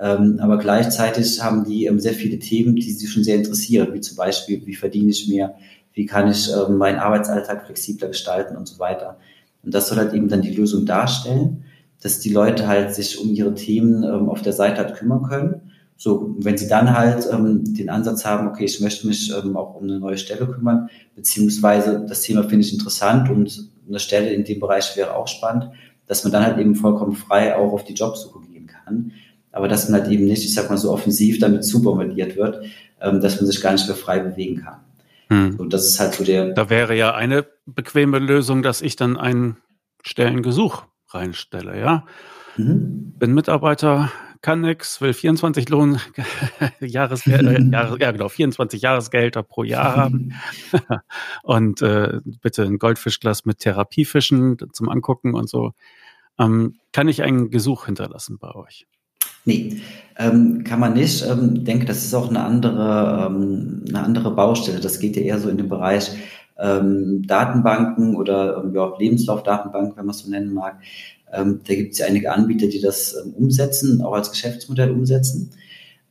Ähm, aber gleichzeitig haben die ähm, sehr viele Themen, die sie schon sehr interessieren, wie zum Beispiel, wie verdiene ich mehr, wie kann ich äh, meinen Arbeitsalltag flexibler gestalten und so weiter. Und das soll halt eben dann die Lösung darstellen, dass die Leute halt sich um ihre Themen ähm, auf der Seite halt kümmern können. So, wenn sie dann halt ähm, den Ansatz haben, okay, ich möchte mich ähm, auch um eine neue Stelle kümmern, beziehungsweise das Thema finde ich interessant und eine Stelle in dem Bereich wäre auch spannend, dass man dann halt eben vollkommen frei auch auf die Jobsuche gehen kann. Aber dass man halt eben nicht, ich sag mal so offensiv damit zu bombardiert wird, ähm, dass man sich gar nicht mehr frei bewegen kann. Hm. Und das ist halt so der. Da wäre ja eine bequeme Lösung, dass ich dann einen Stellengesuch reinstelle, ja. Mhm. Bin Mitarbeiter, kann nix, will 24 Lohn, Jahresgeld, äh, Jahres, ja genau, 24 Jahresgelder pro Jahr haben und äh, bitte ein Goldfischglas mit Therapiefischen zum Angucken und so. Ähm, kann ich einen Gesuch hinterlassen bei euch? Nee, ähm, kann man nicht. Ähm, denke, das ist auch eine andere, ähm, eine andere Baustelle. Das geht ja eher so in den Bereich ähm, Datenbanken oder ähm, ja, Lebenslaufdatenbanken, wenn man es so nennen mag. Ähm, da gibt es ja einige Anbieter, die das ähm, umsetzen, auch als Geschäftsmodell umsetzen.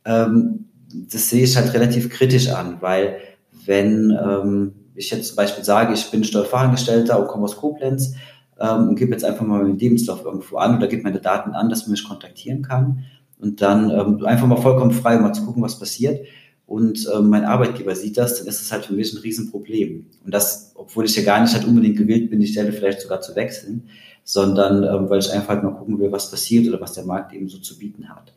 Ähm, das sehe ich halt relativ kritisch an, weil wenn ähm, ich jetzt zum Beispiel sage, ich bin Steuerfachangestellter und komme aus Koblenz ähm, und gebe jetzt einfach mal meinen Lebenslauf irgendwo an oder gebe meine Daten an, dass man mich kontaktieren kann und dann ähm, einfach mal vollkommen frei, mal zu gucken, was passiert. Und ähm, mein Arbeitgeber sieht das, dann ist das halt für mich ein Riesenproblem. Und das, obwohl ich ja gar nicht halt unbedingt gewillt bin, die Stelle vielleicht sogar zu wechseln, sondern ähm, weil ich einfach halt mal gucken will, was passiert oder was der Markt eben so zu bieten hat.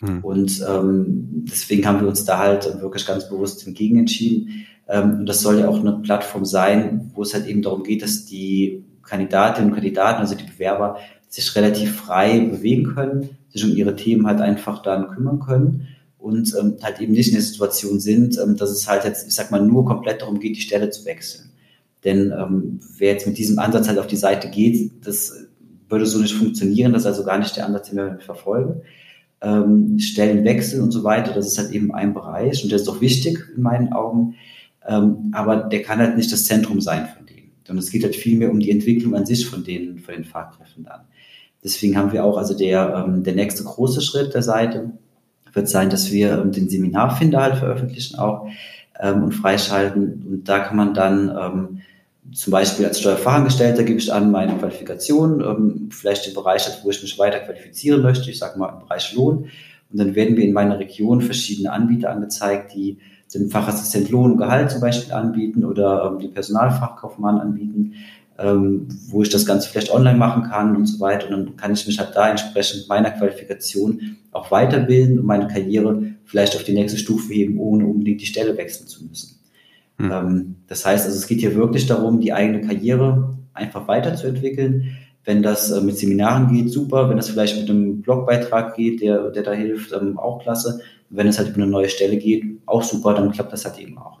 Hm. Und ähm, deswegen haben wir uns da halt wirklich ganz bewusst entgegen entschieden. Ähm, und das soll ja auch eine Plattform sein, wo es halt eben darum geht, dass die Kandidatinnen und Kandidaten, also die Bewerber, sich relativ frei bewegen können, sich um ihre Themen halt einfach dann kümmern können und ähm, halt eben nicht in der Situation sind, ähm, dass es halt jetzt, ich sag mal, nur komplett darum geht, die Stelle zu wechseln. Denn ähm, wer jetzt mit diesem Ansatz halt auf die Seite geht, das würde so nicht funktionieren, das ist also gar nicht der Ansatz, den wir verfolgen. Ähm, Stellenwechsel und so weiter, das ist halt eben ein Bereich und der ist auch wichtig in meinen Augen, ähm, aber der kann halt nicht das Zentrum sein von dem. Und es geht halt viel mehr um die Entwicklung an sich von den, von den Fachkräften dann. Deswegen haben wir auch, also der, ähm, der nächste große Schritt der Seite wird sein, dass wir ähm, den Seminarfinder halt veröffentlichen auch ähm, und freischalten. Und da kann man dann ähm, zum Beispiel als Steuerfachangestellter gebe ich an meine Qualifikation, ähm, vielleicht den Bereich, wo ich mich weiter qualifizieren möchte, ich sage mal im Bereich Lohn. Und dann werden mir in meiner Region verschiedene Anbieter angezeigt, die den Fachassistent Lohn und Gehalt zum Beispiel anbieten oder ähm, die Personalfachkaufmann anbieten ähm, wo ich das Ganze vielleicht online machen kann und so weiter. Und dann kann ich mich halt da entsprechend meiner Qualifikation auch weiterbilden und meine Karriere vielleicht auf die nächste Stufe heben, ohne unbedingt die Stelle wechseln zu müssen. Mhm. Ähm, das heißt also, es geht hier wirklich darum, die eigene Karriere einfach weiterzuentwickeln. Wenn das äh, mit Seminaren geht, super. Wenn das vielleicht mit einem Blogbeitrag geht, der, der da hilft, ähm, auch klasse. wenn es halt über eine neue Stelle geht, auch super, dann klappt das halt eben auch.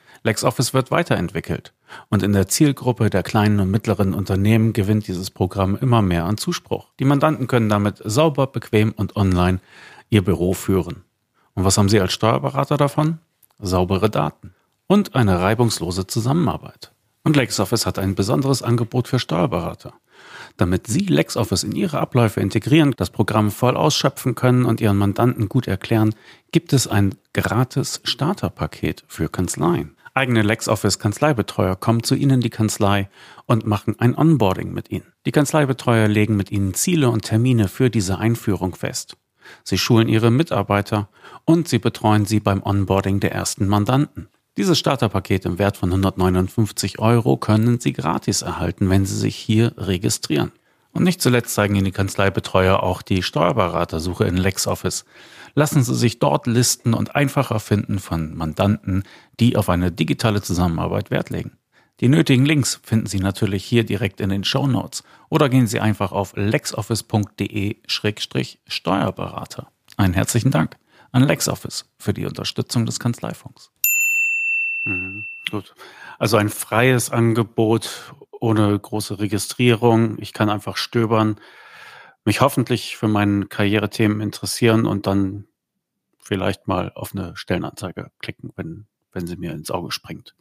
LexOffice wird weiterentwickelt und in der Zielgruppe der kleinen und mittleren Unternehmen gewinnt dieses Programm immer mehr an Zuspruch. Die Mandanten können damit sauber, bequem und online ihr Büro führen. Und was haben Sie als Steuerberater davon? Saubere Daten und eine reibungslose Zusammenarbeit. Und LexOffice hat ein besonderes Angebot für Steuerberater. Damit Sie LexOffice in Ihre Abläufe integrieren, das Programm voll ausschöpfen können und Ihren Mandanten gut erklären, gibt es ein gratis Starterpaket für Kanzleien. Eigene LexOffice-Kanzleibetreuer kommen zu Ihnen in die Kanzlei und machen ein Onboarding mit Ihnen. Die Kanzleibetreuer legen mit Ihnen Ziele und Termine für diese Einführung fest. Sie schulen Ihre Mitarbeiter und Sie betreuen Sie beim Onboarding der ersten Mandanten. Dieses Starterpaket im Wert von 159 Euro können Sie gratis erhalten, wenn Sie sich hier registrieren. Und nicht zuletzt zeigen Ihnen die Kanzleibetreuer auch die Steuerberatersuche in LexOffice. Lassen Sie sich dort listen und einfacher finden von Mandanten, die auf eine digitale Zusammenarbeit Wert legen. Die nötigen Links finden Sie natürlich hier direkt in den Show Notes oder gehen Sie einfach auf lexoffice.de-steuerberater. Einen herzlichen Dank an LexOffice für die Unterstützung des Kanzleifunks. Mhm, gut. Also ein freies Angebot ohne große Registrierung. Ich kann einfach stöbern, mich hoffentlich für meine Karrierethemen interessieren und dann vielleicht mal auf eine Stellenanzeige klicken, wenn, wenn sie mir ins Auge springt.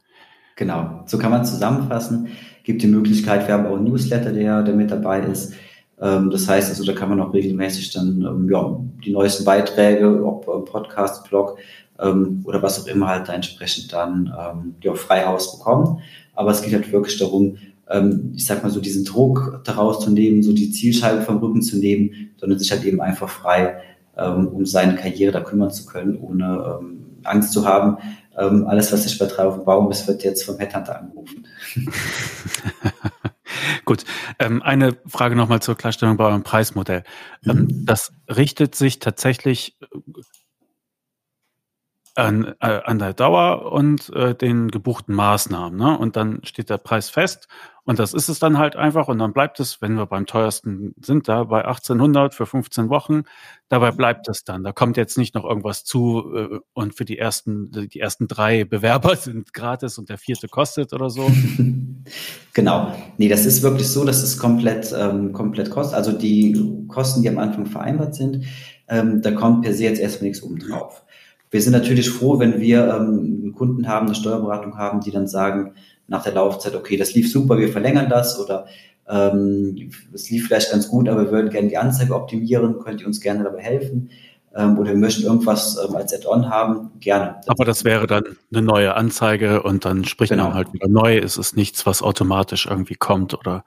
Genau, so kann man zusammenfassen. Gibt die Möglichkeit, wir haben auch einen Newsletter, der, der mit dabei ist. Ähm, das heißt also, da kann man auch regelmäßig dann ähm, ja, die neuesten Beiträge, ob äh, Podcast, Blog ähm, oder was auch immer halt da entsprechend dann ähm, ja, frei Haus bekommen. Aber es geht halt wirklich darum, ähm, ich sag mal so diesen Druck daraus zu nehmen, so die Zielscheibe vom Rücken zu nehmen, sondern sich halt eben einfach frei ähm, um seine Karriere da kümmern zu können, ohne ähm, Angst zu haben. Ähm, alles, was sich bei drei auf dem Baum ist, wird jetzt vom Headhunter angerufen. Gut, ähm, eine Frage nochmal zur Klarstellung bei eurem Preismodell. Ähm, mhm. Das richtet sich tatsächlich an, äh, an der Dauer und äh, den gebuchten Maßnahmen. Ne? Und dann steht der Preis fest und das ist es dann halt einfach und dann bleibt es, wenn wir beim teuersten sind, da bei 1800 für 15 Wochen, dabei bleibt es dann. Da kommt jetzt nicht noch irgendwas zu äh, und für die ersten, die ersten drei Bewerber sind gratis und der vierte kostet oder so. Genau. Nee, das ist wirklich so, dass es komplett, ähm, komplett kostet. Also die Kosten, die am Anfang vereinbart sind, ähm, da kommt per se jetzt erstmal nichts oben drauf. Wir sind natürlich froh, wenn wir ähm, einen Kunden haben, eine Steuerberatung haben, die dann sagen nach der Laufzeit, okay, das lief super, wir verlängern das oder ähm, es lief vielleicht ganz gut, aber wir würden gerne die Anzeige optimieren, könnt ihr uns gerne dabei helfen? Ähm, oder wir möchten irgendwas ähm, als Add-on haben, gerne. Aber das wäre dann eine neue Anzeige und dann spricht genau. man halt wieder neu. Es ist nichts, was automatisch irgendwie kommt oder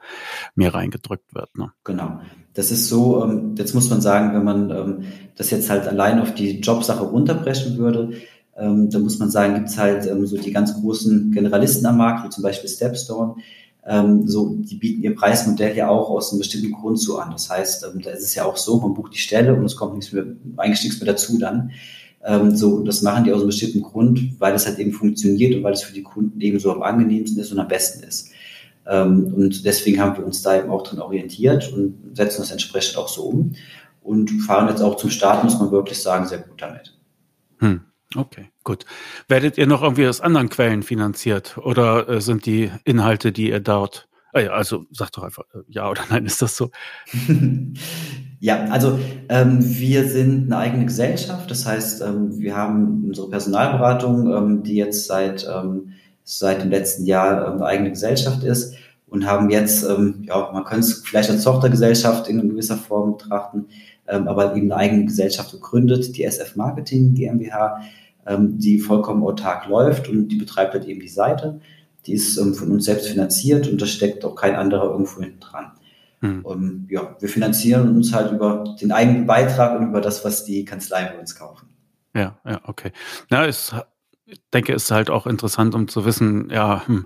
mir reingedrückt wird. Ne? Genau. Das ist so, ähm, jetzt muss man sagen, wenn man ähm, das jetzt halt allein auf die Jobsache runterbrechen würde, ähm, da muss man sagen, gibt es halt ähm, so die ganz großen Generalisten am Markt, wie zum Beispiel Stepstone. Ähm, so, die bieten ihr Preismodell ja auch aus einem bestimmten Grund so an. Das heißt, ähm, da ist es ja auch so, man bucht die Stelle und es kommt nichts mehr, eigentlich nichts mehr dazu dann. Ähm, so, das machen die aus einem bestimmten Grund, weil es halt eben funktioniert und weil es für die Kunden eben so am angenehmsten ist und am besten ist. Ähm, und deswegen haben wir uns da eben auch drin orientiert und setzen das entsprechend auch so um und fahren jetzt auch zum Start, muss man wirklich sagen, sehr gut damit. Hm. Okay, gut. Werdet ihr noch irgendwie aus anderen Quellen finanziert oder äh, sind die Inhalte, die ihr dort äh, also sag doch einfach äh, ja oder nein, ist das so? ja, also ähm, wir sind eine eigene Gesellschaft, das heißt, ähm, wir haben unsere Personalberatung, ähm, die jetzt seit ähm, seit dem letzten Jahr ähm, eine eigene Gesellschaft ist und haben jetzt, ähm, ja, man könnte es vielleicht als Tochtergesellschaft in gewisser Form betrachten, aber eben eine eigene Gesellschaft gegründet, die SF Marketing GmbH, ähm, die vollkommen autark läuft und die betreibt halt eben die Seite. Die ist ähm, von uns selbst finanziert und da steckt auch kein anderer irgendwo hinten dran. Hm. Und, ja, wir finanzieren uns halt über den eigenen Beitrag und über das, was die Kanzleien bei uns kaufen. Ja, ja, okay. Na, ist ich denke, es ist halt auch interessant, um zu wissen, ja, hm,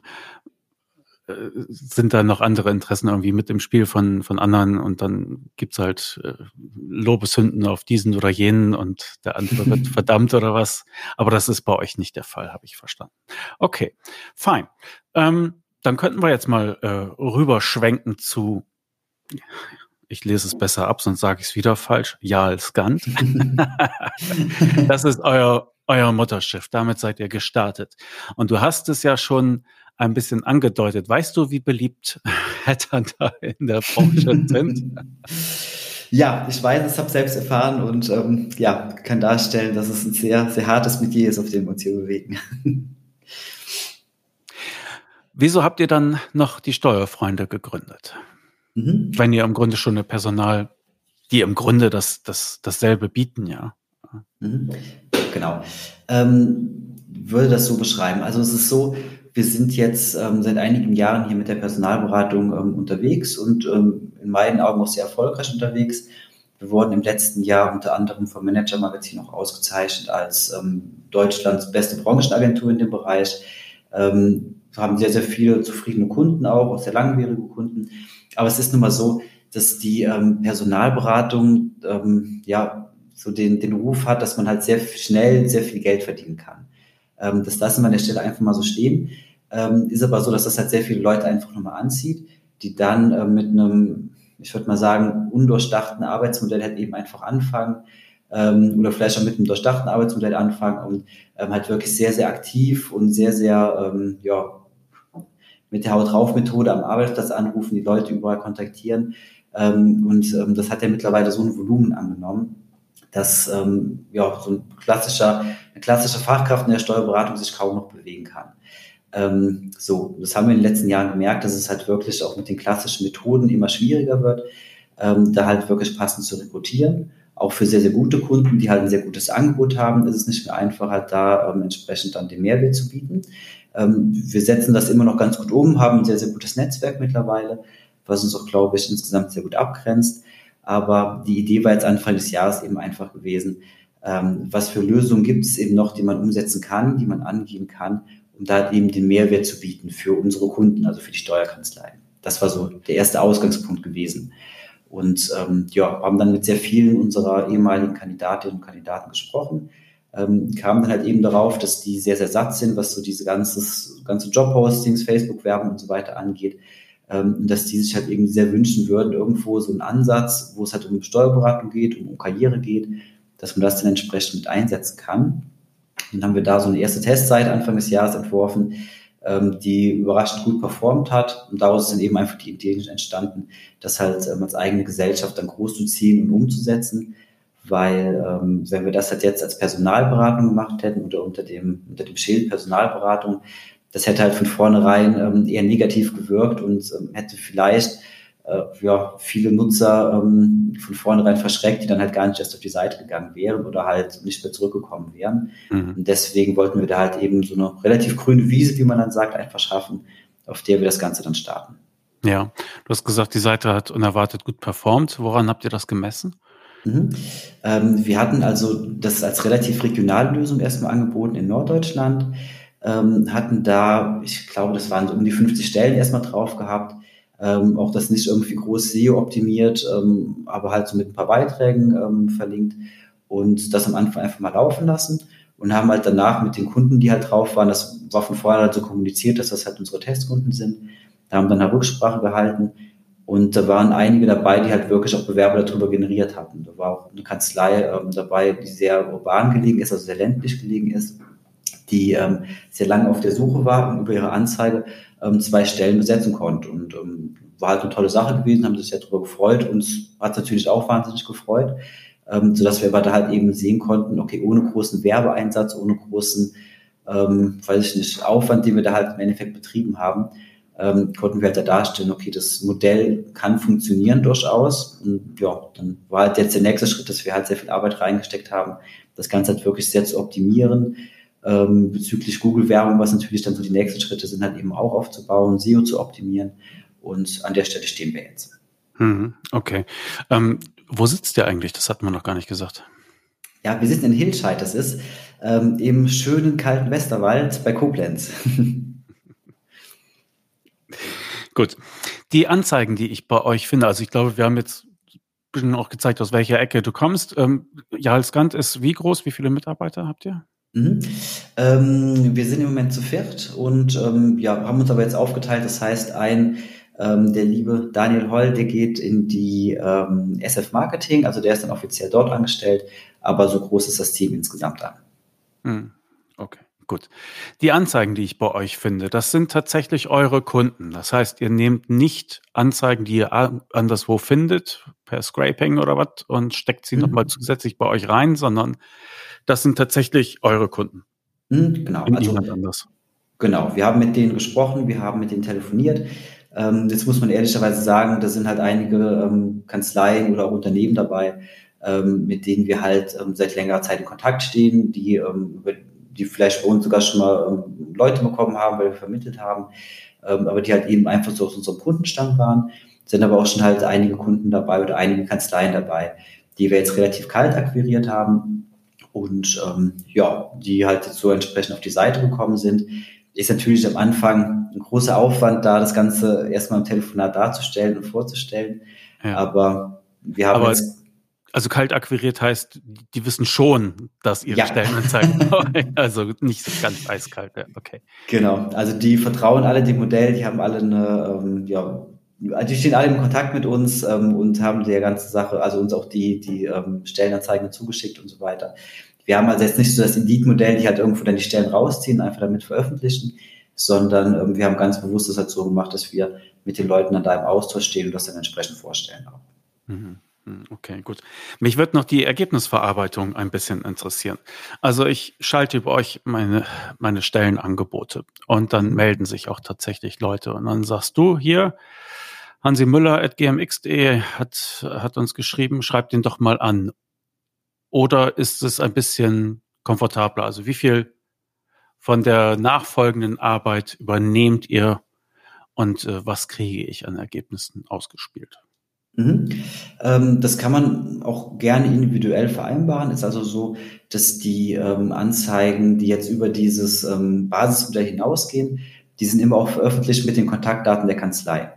sind da noch andere Interessen irgendwie mit im Spiel von, von anderen und dann gibt's halt äh, Lobeshünden auf diesen oder jenen und der andere wird verdammt oder was. Aber das ist bei euch nicht der Fall, habe ich verstanden. Okay, fein. Ähm, dann könnten wir jetzt mal äh, rüberschwenken zu, ich lese es besser ab, sonst sage ich es wieder falsch, Jarl Skant. das ist euer euer Mutterschiff. Damit seid ihr gestartet. Und du hast es ja schon ein bisschen angedeutet. Weißt du, wie beliebt Headhunter in der Branche sind? Ja, ich weiß es, habe selbst erfahren und ähm, ja, kann darstellen, dass es ein sehr, sehr hartes Metier ist, auf dem wir uns hier bewegen. Wieso habt ihr dann noch die Steuerfreunde gegründet? Mhm. Wenn ihr im Grunde schon eine Personal, die im Grunde das, das, dasselbe bieten, ja. Mhm. Genau. Ähm, würde das so beschreiben. Also es ist so, wir sind jetzt ähm, seit einigen Jahren hier mit der Personalberatung ähm, unterwegs und ähm, in meinen Augen auch sehr erfolgreich unterwegs. Wir wurden im letzten Jahr unter anderem vom Manager Magazin auch ausgezeichnet als ähm, Deutschlands beste Branchenagentur in dem Bereich. Ähm, wir haben sehr, sehr viele zufriedene Kunden auch, auch sehr langwierige Kunden. Aber es ist nun mal so, dass die ähm, Personalberatung ja so den, den Ruf hat, dass man halt sehr schnell sehr viel Geld verdienen kann. Ähm, das lassen wir an der Stelle einfach mal so stehen. Ähm, ist aber so, dass das halt sehr viele Leute einfach nochmal anzieht, die dann äh, mit einem, ich würde mal sagen, undurchdachten Arbeitsmodell halt eben einfach anfangen ähm, oder vielleicht auch mit einem durchdachten Arbeitsmodell anfangen und ähm, halt wirklich sehr, sehr aktiv und sehr, sehr, ähm, ja, mit der Haut drauf Methode am Arbeitsplatz anrufen, die Leute überall kontaktieren. Ähm, und ähm, das hat ja mittlerweile so ein Volumen angenommen, dass ja, so ein klassischer, eine klassische Fachkraft in der Steuerberatung sich kaum noch bewegen kann. Ähm, so, das haben wir in den letzten Jahren gemerkt, dass es halt wirklich auch mit den klassischen Methoden immer schwieriger wird, ähm, da halt wirklich passend zu rekrutieren. Auch für sehr, sehr gute Kunden, die halt ein sehr gutes Angebot haben, ist es nicht mehr einfach, halt da ähm, entsprechend dann den Mehrwert zu bieten. Ähm, wir setzen das immer noch ganz gut um, haben ein sehr, sehr gutes Netzwerk mittlerweile, was uns auch, glaube ich, insgesamt sehr gut abgrenzt. Aber die Idee war jetzt Anfang des Jahres eben einfach gewesen, ähm, was für Lösungen gibt es eben noch, die man umsetzen kann, die man angehen kann, um da eben den Mehrwert zu bieten für unsere Kunden, also für die Steuerkanzleien. Das war so der erste Ausgangspunkt gewesen. Und ähm, ja, haben dann mit sehr vielen unserer ehemaligen Kandidatinnen und Kandidaten gesprochen, ähm, kamen dann halt eben darauf, dass die sehr, sehr satt sind, was so diese ganzes, ganze Jobpostings, Facebook-Werbung und so weiter angeht, ähm, dass die sich halt eben sehr wünschen würden, irgendwo so einen Ansatz, wo es halt um Steuerberatung geht, um, um Karriere geht, dass man das dann entsprechend mit einsetzen kann. Dann haben wir da so eine erste Testseite Anfang des Jahres entworfen, ähm, die überraschend gut performt hat. Und daraus sind eben einfach die Ideen entstanden, das halt ähm, als eigene Gesellschaft dann groß zu ziehen und umzusetzen. Weil ähm, wenn wir das halt jetzt als Personalberatung gemacht hätten oder unter dem, unter dem Schild Personalberatung, das hätte halt von vornherein ähm, eher negativ gewirkt und ähm, hätte vielleicht äh, ja, viele Nutzer ähm, von vornherein verschreckt, die dann halt gar nicht erst auf die Seite gegangen wären oder halt nicht mehr zurückgekommen wären. Mhm. Und deswegen wollten wir da halt eben so eine relativ grüne Wiese, wie man dann sagt, einfach schaffen, auf der wir das Ganze dann starten. Ja, du hast gesagt, die Seite hat unerwartet gut performt. Woran habt ihr das gemessen? Mhm. Ähm, wir hatten also das als relativ regionale Lösung erstmal angeboten in Norddeutschland, ähm, hatten da, ich glaube, das waren so um die 50 Stellen erstmal drauf gehabt, ähm, auch das nicht irgendwie groß SEO optimiert, ähm, aber halt so mit ein paar Beiträgen ähm, verlinkt und das am Anfang einfach mal laufen lassen und haben halt danach mit den Kunden, die halt drauf waren, das war von vornherein halt so kommuniziert, dass das halt unsere Testkunden sind, da haben dann eine Rücksprache gehalten und da waren einige dabei, die halt wirklich auch Bewerber darüber generiert hatten. Da war auch eine Kanzlei ähm, dabei, die sehr urban gelegen ist, also sehr ländlich gelegen ist, die ähm, sehr lange auf der Suche war über ihre Anzeige ähm, zwei Stellen besetzen konnte. Und ähm, war halt eine tolle Sache gewesen, haben sich sehr darüber gefreut. Uns hat natürlich auch wahnsinnig gefreut, ähm, sodass wir aber da halt eben sehen konnten, okay, ohne großen Werbeeinsatz, ohne großen, ähm, weiß ich nicht, Aufwand, den wir da halt im Endeffekt betrieben haben, ähm, konnten wir halt da darstellen, okay, das Modell kann funktionieren durchaus. Und ja, dann war halt jetzt der nächste Schritt, dass wir halt sehr viel Arbeit reingesteckt haben, das Ganze halt wirklich sehr zu optimieren, ähm, bezüglich Google-Werbung, was natürlich dann so die nächsten Schritte sind, halt eben auch aufzubauen, SEO zu optimieren. Und an der Stelle stehen wir jetzt. Mhm, okay. Ähm, wo sitzt ihr eigentlich? Das hatten wir noch gar nicht gesagt. Ja, wir sitzen in Hilscheid. Das ist ähm, im schönen kalten Westerwald bei Koblenz. Gut. Die Anzeigen, die ich bei euch finde, also ich glaube, wir haben jetzt ein bisschen auch gezeigt, aus welcher Ecke du kommst. Ähm, Jarlsgant ist wie groß? Wie viele Mitarbeiter habt ihr? Mhm. Ähm, wir sind im Moment zu viert und ähm, ja, haben uns aber jetzt aufgeteilt. Das heißt, ein ähm, der liebe Daniel Holl, der geht in die ähm, SF Marketing, also der ist dann offiziell dort angestellt, aber so groß ist das Team insgesamt dann. Mhm. Okay. Gut. Die Anzeigen, die ich bei euch finde, das sind tatsächlich eure Kunden. Das heißt, ihr nehmt nicht Anzeigen, die ihr anderswo findet, per Scraping oder was, und steckt sie mhm. nochmal zusätzlich bei euch rein, sondern das sind tatsächlich eure Kunden. Mhm, genau. Und also, niemand anders. Genau. Wir haben mit denen gesprochen, wir haben mit denen telefoniert. Ähm, jetzt muss man ehrlicherweise sagen, da sind halt einige ähm, Kanzleien oder auch Unternehmen dabei, ähm, mit denen wir halt ähm, seit längerer Zeit in Kontakt stehen, die, ähm, die vielleicht bei uns sogar schon mal ähm, Leute bekommen haben, weil wir vermittelt haben, aber die halt eben einfach so aus unserem Kundenstamm waren. Sind aber auch schon halt einige Kunden dabei oder einige Kanzleien dabei, die wir jetzt relativ kalt akquiriert haben und ähm, ja, die halt so entsprechend auf die Seite gekommen sind. Ist natürlich am Anfang ein großer Aufwand, da das Ganze erstmal im Telefonat darzustellen und vorzustellen. Ja. Aber wir haben Aber jetzt also kalt akquiriert heißt, die wissen schon, dass ihre ja. Stellenanzeigen, also nicht so ganz eiskalt, ja, okay. Genau, also die vertrauen alle dem Modell, die haben alle eine, ähm, ja, die stehen alle in Kontakt mit uns ähm, und haben der ganze Sache, also uns auch die, die ähm, Stellenanzeigen zugeschickt und so weiter. Wir haben also jetzt nicht so das Indeed-Modell, die halt irgendwo dann die Stellen rausziehen, einfach damit veröffentlichen, sondern ähm, wir haben ganz bewusst das halt so gemacht, dass wir mit den Leuten dann da im Austausch stehen und das dann entsprechend vorstellen auch. Mhm. Hm, okay, gut. Mich wird noch die Ergebnisverarbeitung ein bisschen interessieren. Also ich schalte über euch meine, meine Stellenangebote und dann melden sich auch tatsächlich Leute und dann sagst du hier, Hansi Müller at gmx.de hat, hat uns geschrieben, schreibt ihn doch mal an. Oder ist es ein bisschen komfortabler? Also wie viel von der nachfolgenden Arbeit übernehmt ihr und äh, was kriege ich an Ergebnissen ausgespielt? Mhm. Ähm, das kann man auch gerne individuell vereinbaren. Ist also so, dass die ähm, Anzeigen, die jetzt über dieses ähm, Basismodell hinausgehen, die sind immer auch veröffentlicht mit den Kontaktdaten der Kanzlei.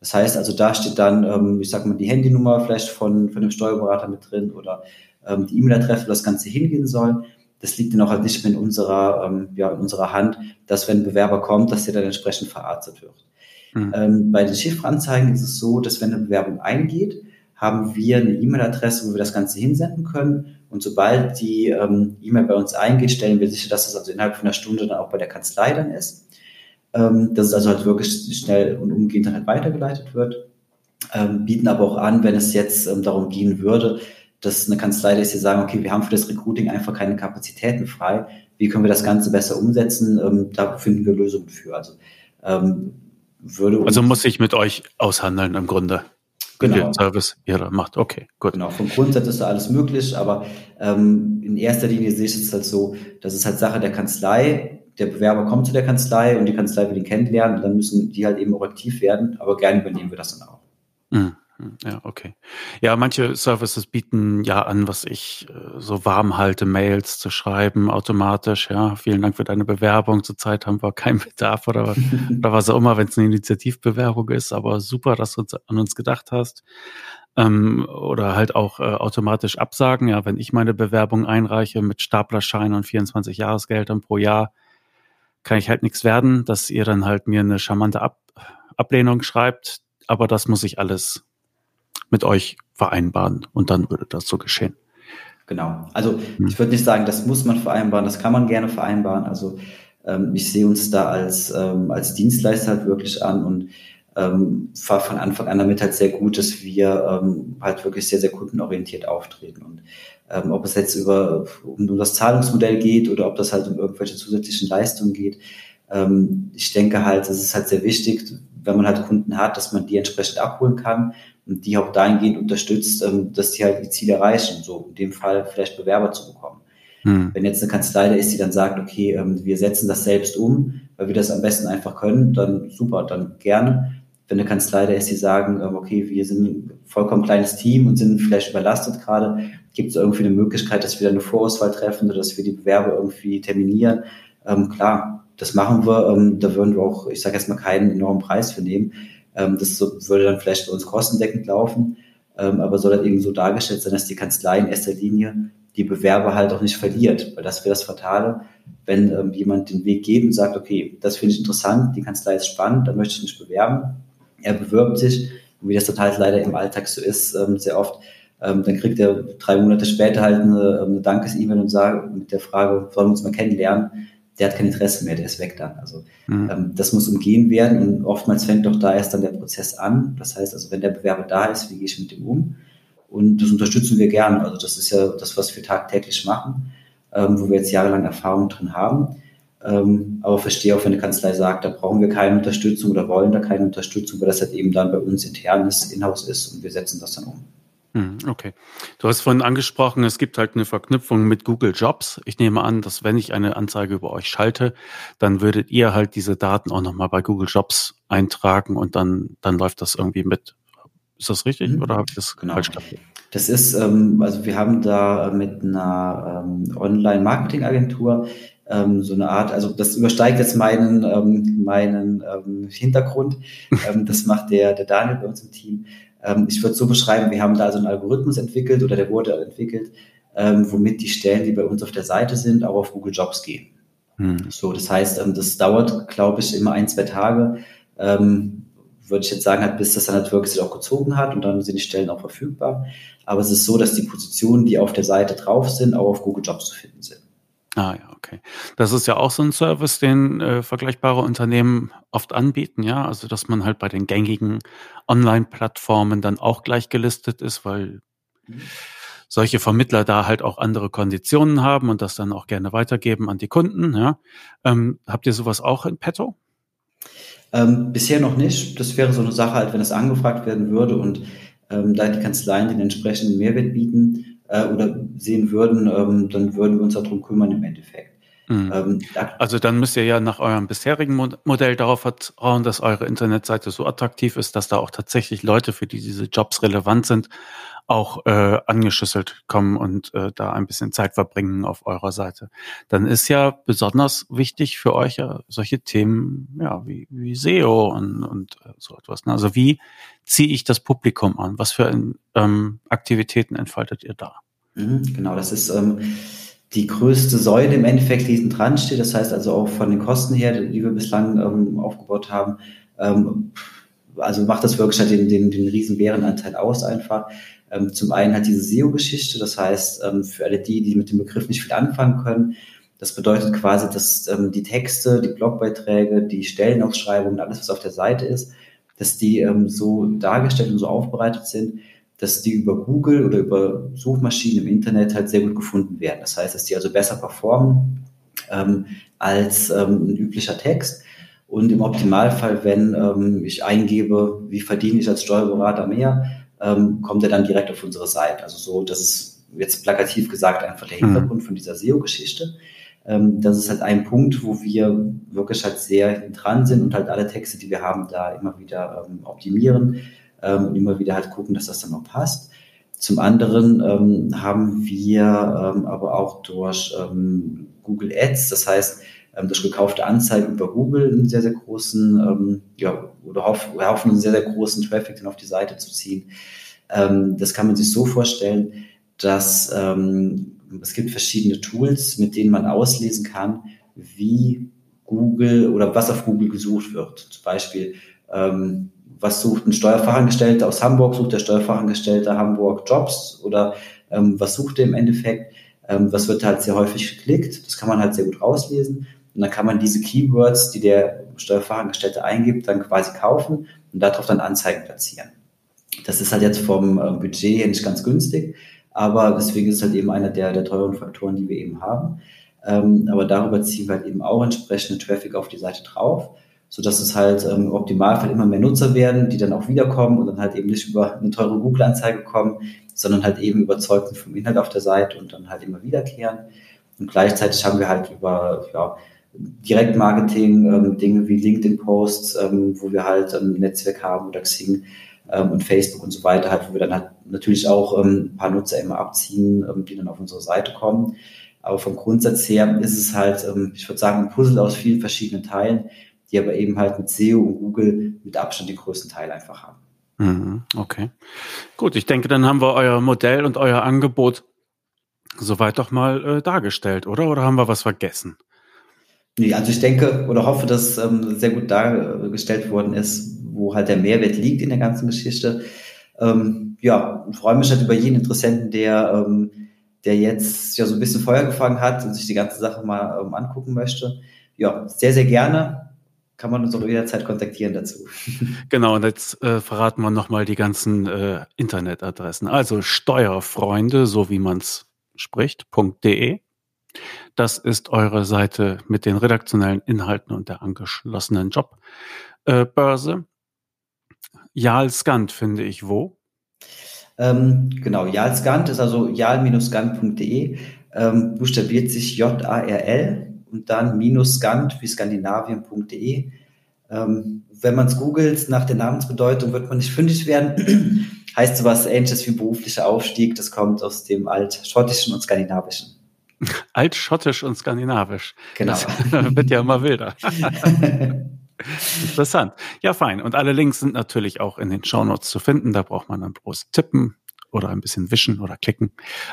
Das heißt also, da steht dann, ähm, ich sag mal, die Handynummer vielleicht von, von dem Steuerberater mit drin oder ähm, die E-Mail-Adresse, wo das Ganze hingehen soll. Das liegt dann auch halt nicht mehr in unserer, ähm, ja, in unserer Hand, dass wenn ein Bewerber kommt, dass der dann entsprechend verarztet wird. Mhm. Ähm, bei den Chiffranzeigen ist es so, dass wenn eine Bewerbung eingeht, haben wir eine E-Mail-Adresse, wo wir das Ganze hinsenden können. Und sobald die ähm, E-Mail bei uns eingeht, stellen wir sicher, dass es also innerhalb von einer Stunde dann auch bei der Kanzlei dann ist. Ähm, dass es also halt wirklich schnell und umgehend dann halt weitergeleitet wird. Ähm, bieten aber auch an, wenn es jetzt ähm, darum gehen würde, dass eine Kanzlei, dass sie sagen, okay, wir haben für das Recruiting einfach keine Kapazitäten frei. Wie können wir das Ganze besser umsetzen? Ähm, da finden wir Lösungen für. Also ähm, würde. Also muss ich mit euch aushandeln im Grunde. Genau. Service ihr da macht. Okay, gut. Genau, vom Grundsatz ist da alles möglich, aber ähm, in erster Linie sehe ich es halt so, das ist halt Sache der Kanzlei. Der Bewerber kommt zu der Kanzlei und die Kanzlei will ihn kennenlernen und dann müssen die halt eben auch aktiv werden, aber gerne übernehmen wir das dann auch. Mhm. Hm, ja, okay. Ja, manche Services bieten ja an, was ich äh, so warm halte, Mails zu schreiben automatisch. Ja, vielen Dank für deine Bewerbung. Zurzeit haben wir keinen Bedarf oder, oder was auch immer, wenn es eine Initiativbewerbung ist. Aber super, dass du an uns gedacht hast. Ähm, oder halt auch äh, automatisch absagen. Ja, wenn ich meine Bewerbung einreiche mit Staplerschein und 24 Jahresgeldern pro Jahr, kann ich halt nichts werden, dass ihr dann halt mir eine charmante Ab Ablehnung schreibt. Aber das muss ich alles mit euch vereinbaren und dann würde das so geschehen. Genau. Also hm. ich würde nicht sagen, das muss man vereinbaren, das kann man gerne vereinbaren. Also ähm, ich sehe uns da als, ähm, als Dienstleister halt wirklich an und ähm, war von Anfang an damit halt sehr gut, dass wir ähm, halt wirklich sehr, sehr kundenorientiert auftreten. Und ähm, ob es jetzt über um, um das Zahlungsmodell geht oder ob das halt um irgendwelche zusätzlichen Leistungen geht, ähm, ich denke halt, es ist halt sehr wichtig, wenn man halt Kunden hat, dass man die entsprechend abholen kann und die auch dahingehend unterstützt, ähm, dass die halt die Ziele erreichen, so in dem Fall vielleicht Bewerber zu bekommen. Hm. Wenn jetzt eine Kanzlei da ist, die dann sagt, okay, ähm, wir setzen das selbst um, weil wir das am besten einfach können, dann super, dann gerne. Wenn eine Kanzlei da ist, die sagen, ähm, okay, wir sind ein vollkommen kleines Team und sind vielleicht überlastet gerade, gibt es irgendwie eine Möglichkeit, dass wir da eine Vorauswahl treffen oder dass wir die Bewerber irgendwie terminieren? klar, das machen wir. da würden wir auch, ich sage jetzt mal, keinen enormen Preis für nehmen. Ähm, das so, würde dann vielleicht für uns kostendeckend laufen, ähm, aber soll halt eben so dargestellt sein, dass die Kanzlei in erster Linie die Bewerber halt auch nicht verliert, weil das wäre das Fatale, wenn ähm, jemand den Weg geht und sagt, okay, das finde ich interessant, die Kanzlei ist spannend, da möchte ich mich bewerben. Er bewirbt sich wie das dann halt leider im Alltag so ist, ähm, sehr oft, ähm, dann kriegt er drei Monate später halt eine, eine Dankes-E-Mail und sagt mit der Frage, sollen wir uns mal kennenlernen? der hat kein Interesse mehr, der ist weg dann. Also mhm. ähm, das muss umgehen werden und oftmals fängt doch da erst dann der Prozess an. Das heißt also, wenn der Bewerber da ist, wie gehe ich mit dem um? Und das unterstützen wir gerne. Also das ist ja das, was wir tagtäglich machen, ähm, wo wir jetzt jahrelang Erfahrung drin haben. Ähm, aber verstehe auch, wenn eine Kanzlei sagt, da brauchen wir keine Unterstützung oder wollen da keine Unterstützung, weil das halt eben dann bei uns intern ist, in-house ist und wir setzen das dann um. Hm, okay. Du hast vorhin angesprochen, es gibt halt eine Verknüpfung mit Google Jobs. Ich nehme an, dass wenn ich eine Anzeige über euch schalte, dann würdet ihr halt diese Daten auch nochmal bei Google Jobs eintragen und dann, dann läuft das irgendwie mit. Ist das richtig mhm. oder habe ich das genau. falsch kapiert? Das ist, ähm, also wir haben da mit einer ähm, Online-Marketing-Agentur ähm, so eine Art, also das übersteigt jetzt meinen, ähm, meinen ähm, Hintergrund. ähm, das macht der, der Daniel bei uns im Team. Ähm, ich würde so beschreiben, wir haben da so einen Algorithmus entwickelt oder der wurde entwickelt, ähm, womit die Stellen, die bei uns auf der Seite sind, auch auf Google Jobs gehen. Hm. So, das heißt, ähm, das dauert, glaube ich, immer ein, zwei Tage. Ähm, würde ich jetzt sagen, hat, bis das dann halt wirklich sich auch gezogen hat und dann sind die Stellen auch verfügbar. Aber es ist so, dass die Positionen, die auf der Seite drauf sind, auch auf Google Jobs zu finden sind. Ah ja, okay. Das ist ja auch so ein Service, den äh, vergleichbare Unternehmen oft anbieten, ja. Also dass man halt bei den gängigen Online-Plattformen dann auch gleich gelistet ist, weil solche Vermittler da halt auch andere Konditionen haben und das dann auch gerne weitergeben an die Kunden. Ja. Ähm, habt ihr sowas auch in petto? Ähm, bisher noch nicht. Das wäre so eine Sache, halt, wenn es angefragt werden würde und ähm, da die Kanzleien den entsprechenden Mehrwert bieten, äh, oder sehen würden, ähm, dann würden wir uns darum kümmern im Endeffekt. Mhm. Ähm, also dann müsst ihr ja nach eurem bisherigen Modell darauf vertrauen, dass eure Internetseite so attraktiv ist, dass da auch tatsächlich Leute, für die diese Jobs relevant sind, auch äh, angeschüsselt kommen und äh, da ein bisschen Zeit verbringen auf eurer Seite. Dann ist ja besonders wichtig für euch ja solche Themen ja wie, wie SEO und, und äh, so etwas. Ne? Also wie ziehe ich das Publikum an? Was für ähm, Aktivitäten entfaltet ihr da? Mhm, genau, das ist ähm, die größte Säule im Endeffekt, die hinten dran steht. Das heißt also auch von den Kosten her, die wir bislang ähm, aufgebaut haben, ähm, also macht das halt den, den, den riesen Bärenanteil aus einfach. Ähm, zum einen hat diese SEO-Geschichte, das heißt, ähm, für alle die, die mit dem Begriff nicht viel anfangen können, das bedeutet quasi, dass ähm, die Texte, die Blogbeiträge, die Stellenausschreibungen, alles, was auf der Seite ist, dass die ähm, so dargestellt und so aufbereitet sind, dass die über Google oder über Suchmaschinen im Internet halt sehr gut gefunden werden. Das heißt, dass die also besser performen ähm, als ähm, ein üblicher Text. Und im Optimalfall, wenn ich eingebe, wie verdiene ich als Steuerberater mehr, ähm, kommt er dann direkt auf unsere Seite. Also so, das ist jetzt plakativ gesagt einfach der mhm. Hintergrund von dieser SEO-Geschichte. Ähm, das ist halt ein Punkt, wo wir wirklich halt sehr dran sind und halt alle Texte, die wir haben, da immer wieder ähm, optimieren ähm, und immer wieder halt gucken, dass das dann auch passt. Zum anderen ähm, haben wir ähm, aber auch durch ähm, Google Ads, das heißt durch gekaufte Anzeigen über Google einen sehr, sehr großen, ähm, ja, oder hoff, hoffen einen sehr, sehr großen Traffic dann auf die Seite zu ziehen. Ähm, das kann man sich so vorstellen, dass ähm, es gibt verschiedene Tools, mit denen man auslesen kann, wie Google oder was auf Google gesucht wird. Zum Beispiel, ähm, was sucht ein Steuerfachangestellter aus Hamburg? Sucht der Steuerfachangestellte Hamburg Jobs oder ähm, was sucht er im Endeffekt? Ähm, was wird halt sehr häufig geklickt? Das kann man halt sehr gut rauslesen. Und dann kann man diese Keywords, die der Steuerfachangestellte eingibt, dann quasi kaufen und darauf dann Anzeigen platzieren. Das ist halt jetzt vom äh, Budget her nicht ganz günstig, aber deswegen ist es halt eben einer der, der teuren Faktoren, die wir eben haben. Ähm, aber darüber ziehen wir halt eben auch entsprechende Traffic auf die Seite drauf so dass es halt ähm, im Optimalfall immer mehr Nutzer werden, die dann auch wiederkommen und dann halt eben nicht über eine teure Google-Anzeige kommen, sondern halt eben überzeugt sind vom Inhalt auf der Seite und dann halt immer wiederkehren. Und gleichzeitig haben wir halt über ja, Direktmarketing, ähm, Dinge wie LinkedIn-Posts, ähm, wo wir halt ein Netzwerk haben oder Xing ähm, und Facebook und so weiter, halt, wo wir dann halt natürlich auch ähm, ein paar Nutzer immer abziehen, ähm, die dann auf unsere Seite kommen. Aber vom Grundsatz her ist es halt, ähm, ich würde sagen, ein Puzzle aus vielen verschiedenen Teilen, die aber eben halt mit SEO und Google mit Abstand den größten Teil einfach haben. Mhm, okay. Gut, ich denke, dann haben wir euer Modell und euer Angebot soweit doch mal äh, dargestellt, oder? Oder haben wir was vergessen? Nee, also ich denke oder hoffe, dass ähm, sehr gut dargestellt worden ist, wo halt der Mehrwert liegt in der ganzen Geschichte. Ähm, ja, freue mich halt über jeden Interessenten, der, ähm, der jetzt ja so ein bisschen Feuer gefangen hat und sich die ganze Sache mal ähm, angucken möchte. Ja, sehr, sehr gerne kann man uns auch jederzeit kontaktieren dazu. Genau, und jetzt äh, verraten wir nochmal die ganzen äh, Internetadressen. Also Steuerfreunde, so wie man es spricht.de. Das ist eure Seite mit den redaktionellen Inhalten und der angeschlossenen Jobbörse. Äh, Jalsgant finde ich wo? Ähm, genau, Jalsgant ist also jal-gant.de, ähm, buchstabiert sich J-A-R-L und dann minus Skand wie skandinavien.de. Ähm, wenn man es googelt nach der Namensbedeutung, wird man nicht fündig werden. heißt sowas ähnliches wie beruflicher Aufstieg. Das kommt aus dem Altschottischen und Skandinavischen. Altschottisch und Skandinavisch. Genau. Das wird ja immer wilder. Interessant. Ja, fein. Und alle Links sind natürlich auch in den Shownotes zu finden. Da braucht man dann bloß tippen oder ein bisschen wischen oder klicken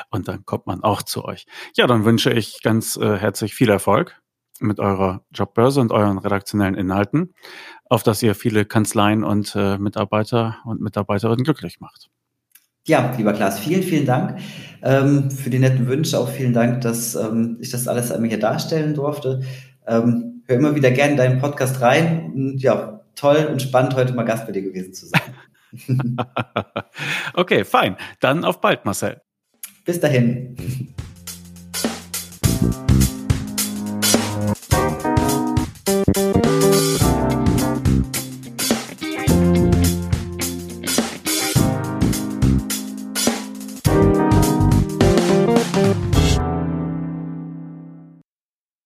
und dann kommt man auch zu euch. Ja, dann wünsche ich ganz äh, herzlich viel Erfolg mit eurer Jobbörse und euren redaktionellen Inhalten, auf dass ihr viele Kanzleien und äh, Mitarbeiter und Mitarbeiterinnen glücklich macht. Ja, lieber Klaas, vielen, vielen Dank ähm, für die netten Wünsche. Auch vielen Dank, dass ähm, ich das alles einmal hier darstellen durfte. Ähm, hör immer wieder gerne in deinen Podcast rein. Und ja, toll und spannend, heute mal Gast bei dir gewesen zu sein. okay, fein. Dann auf bald, Marcel. Bis dahin.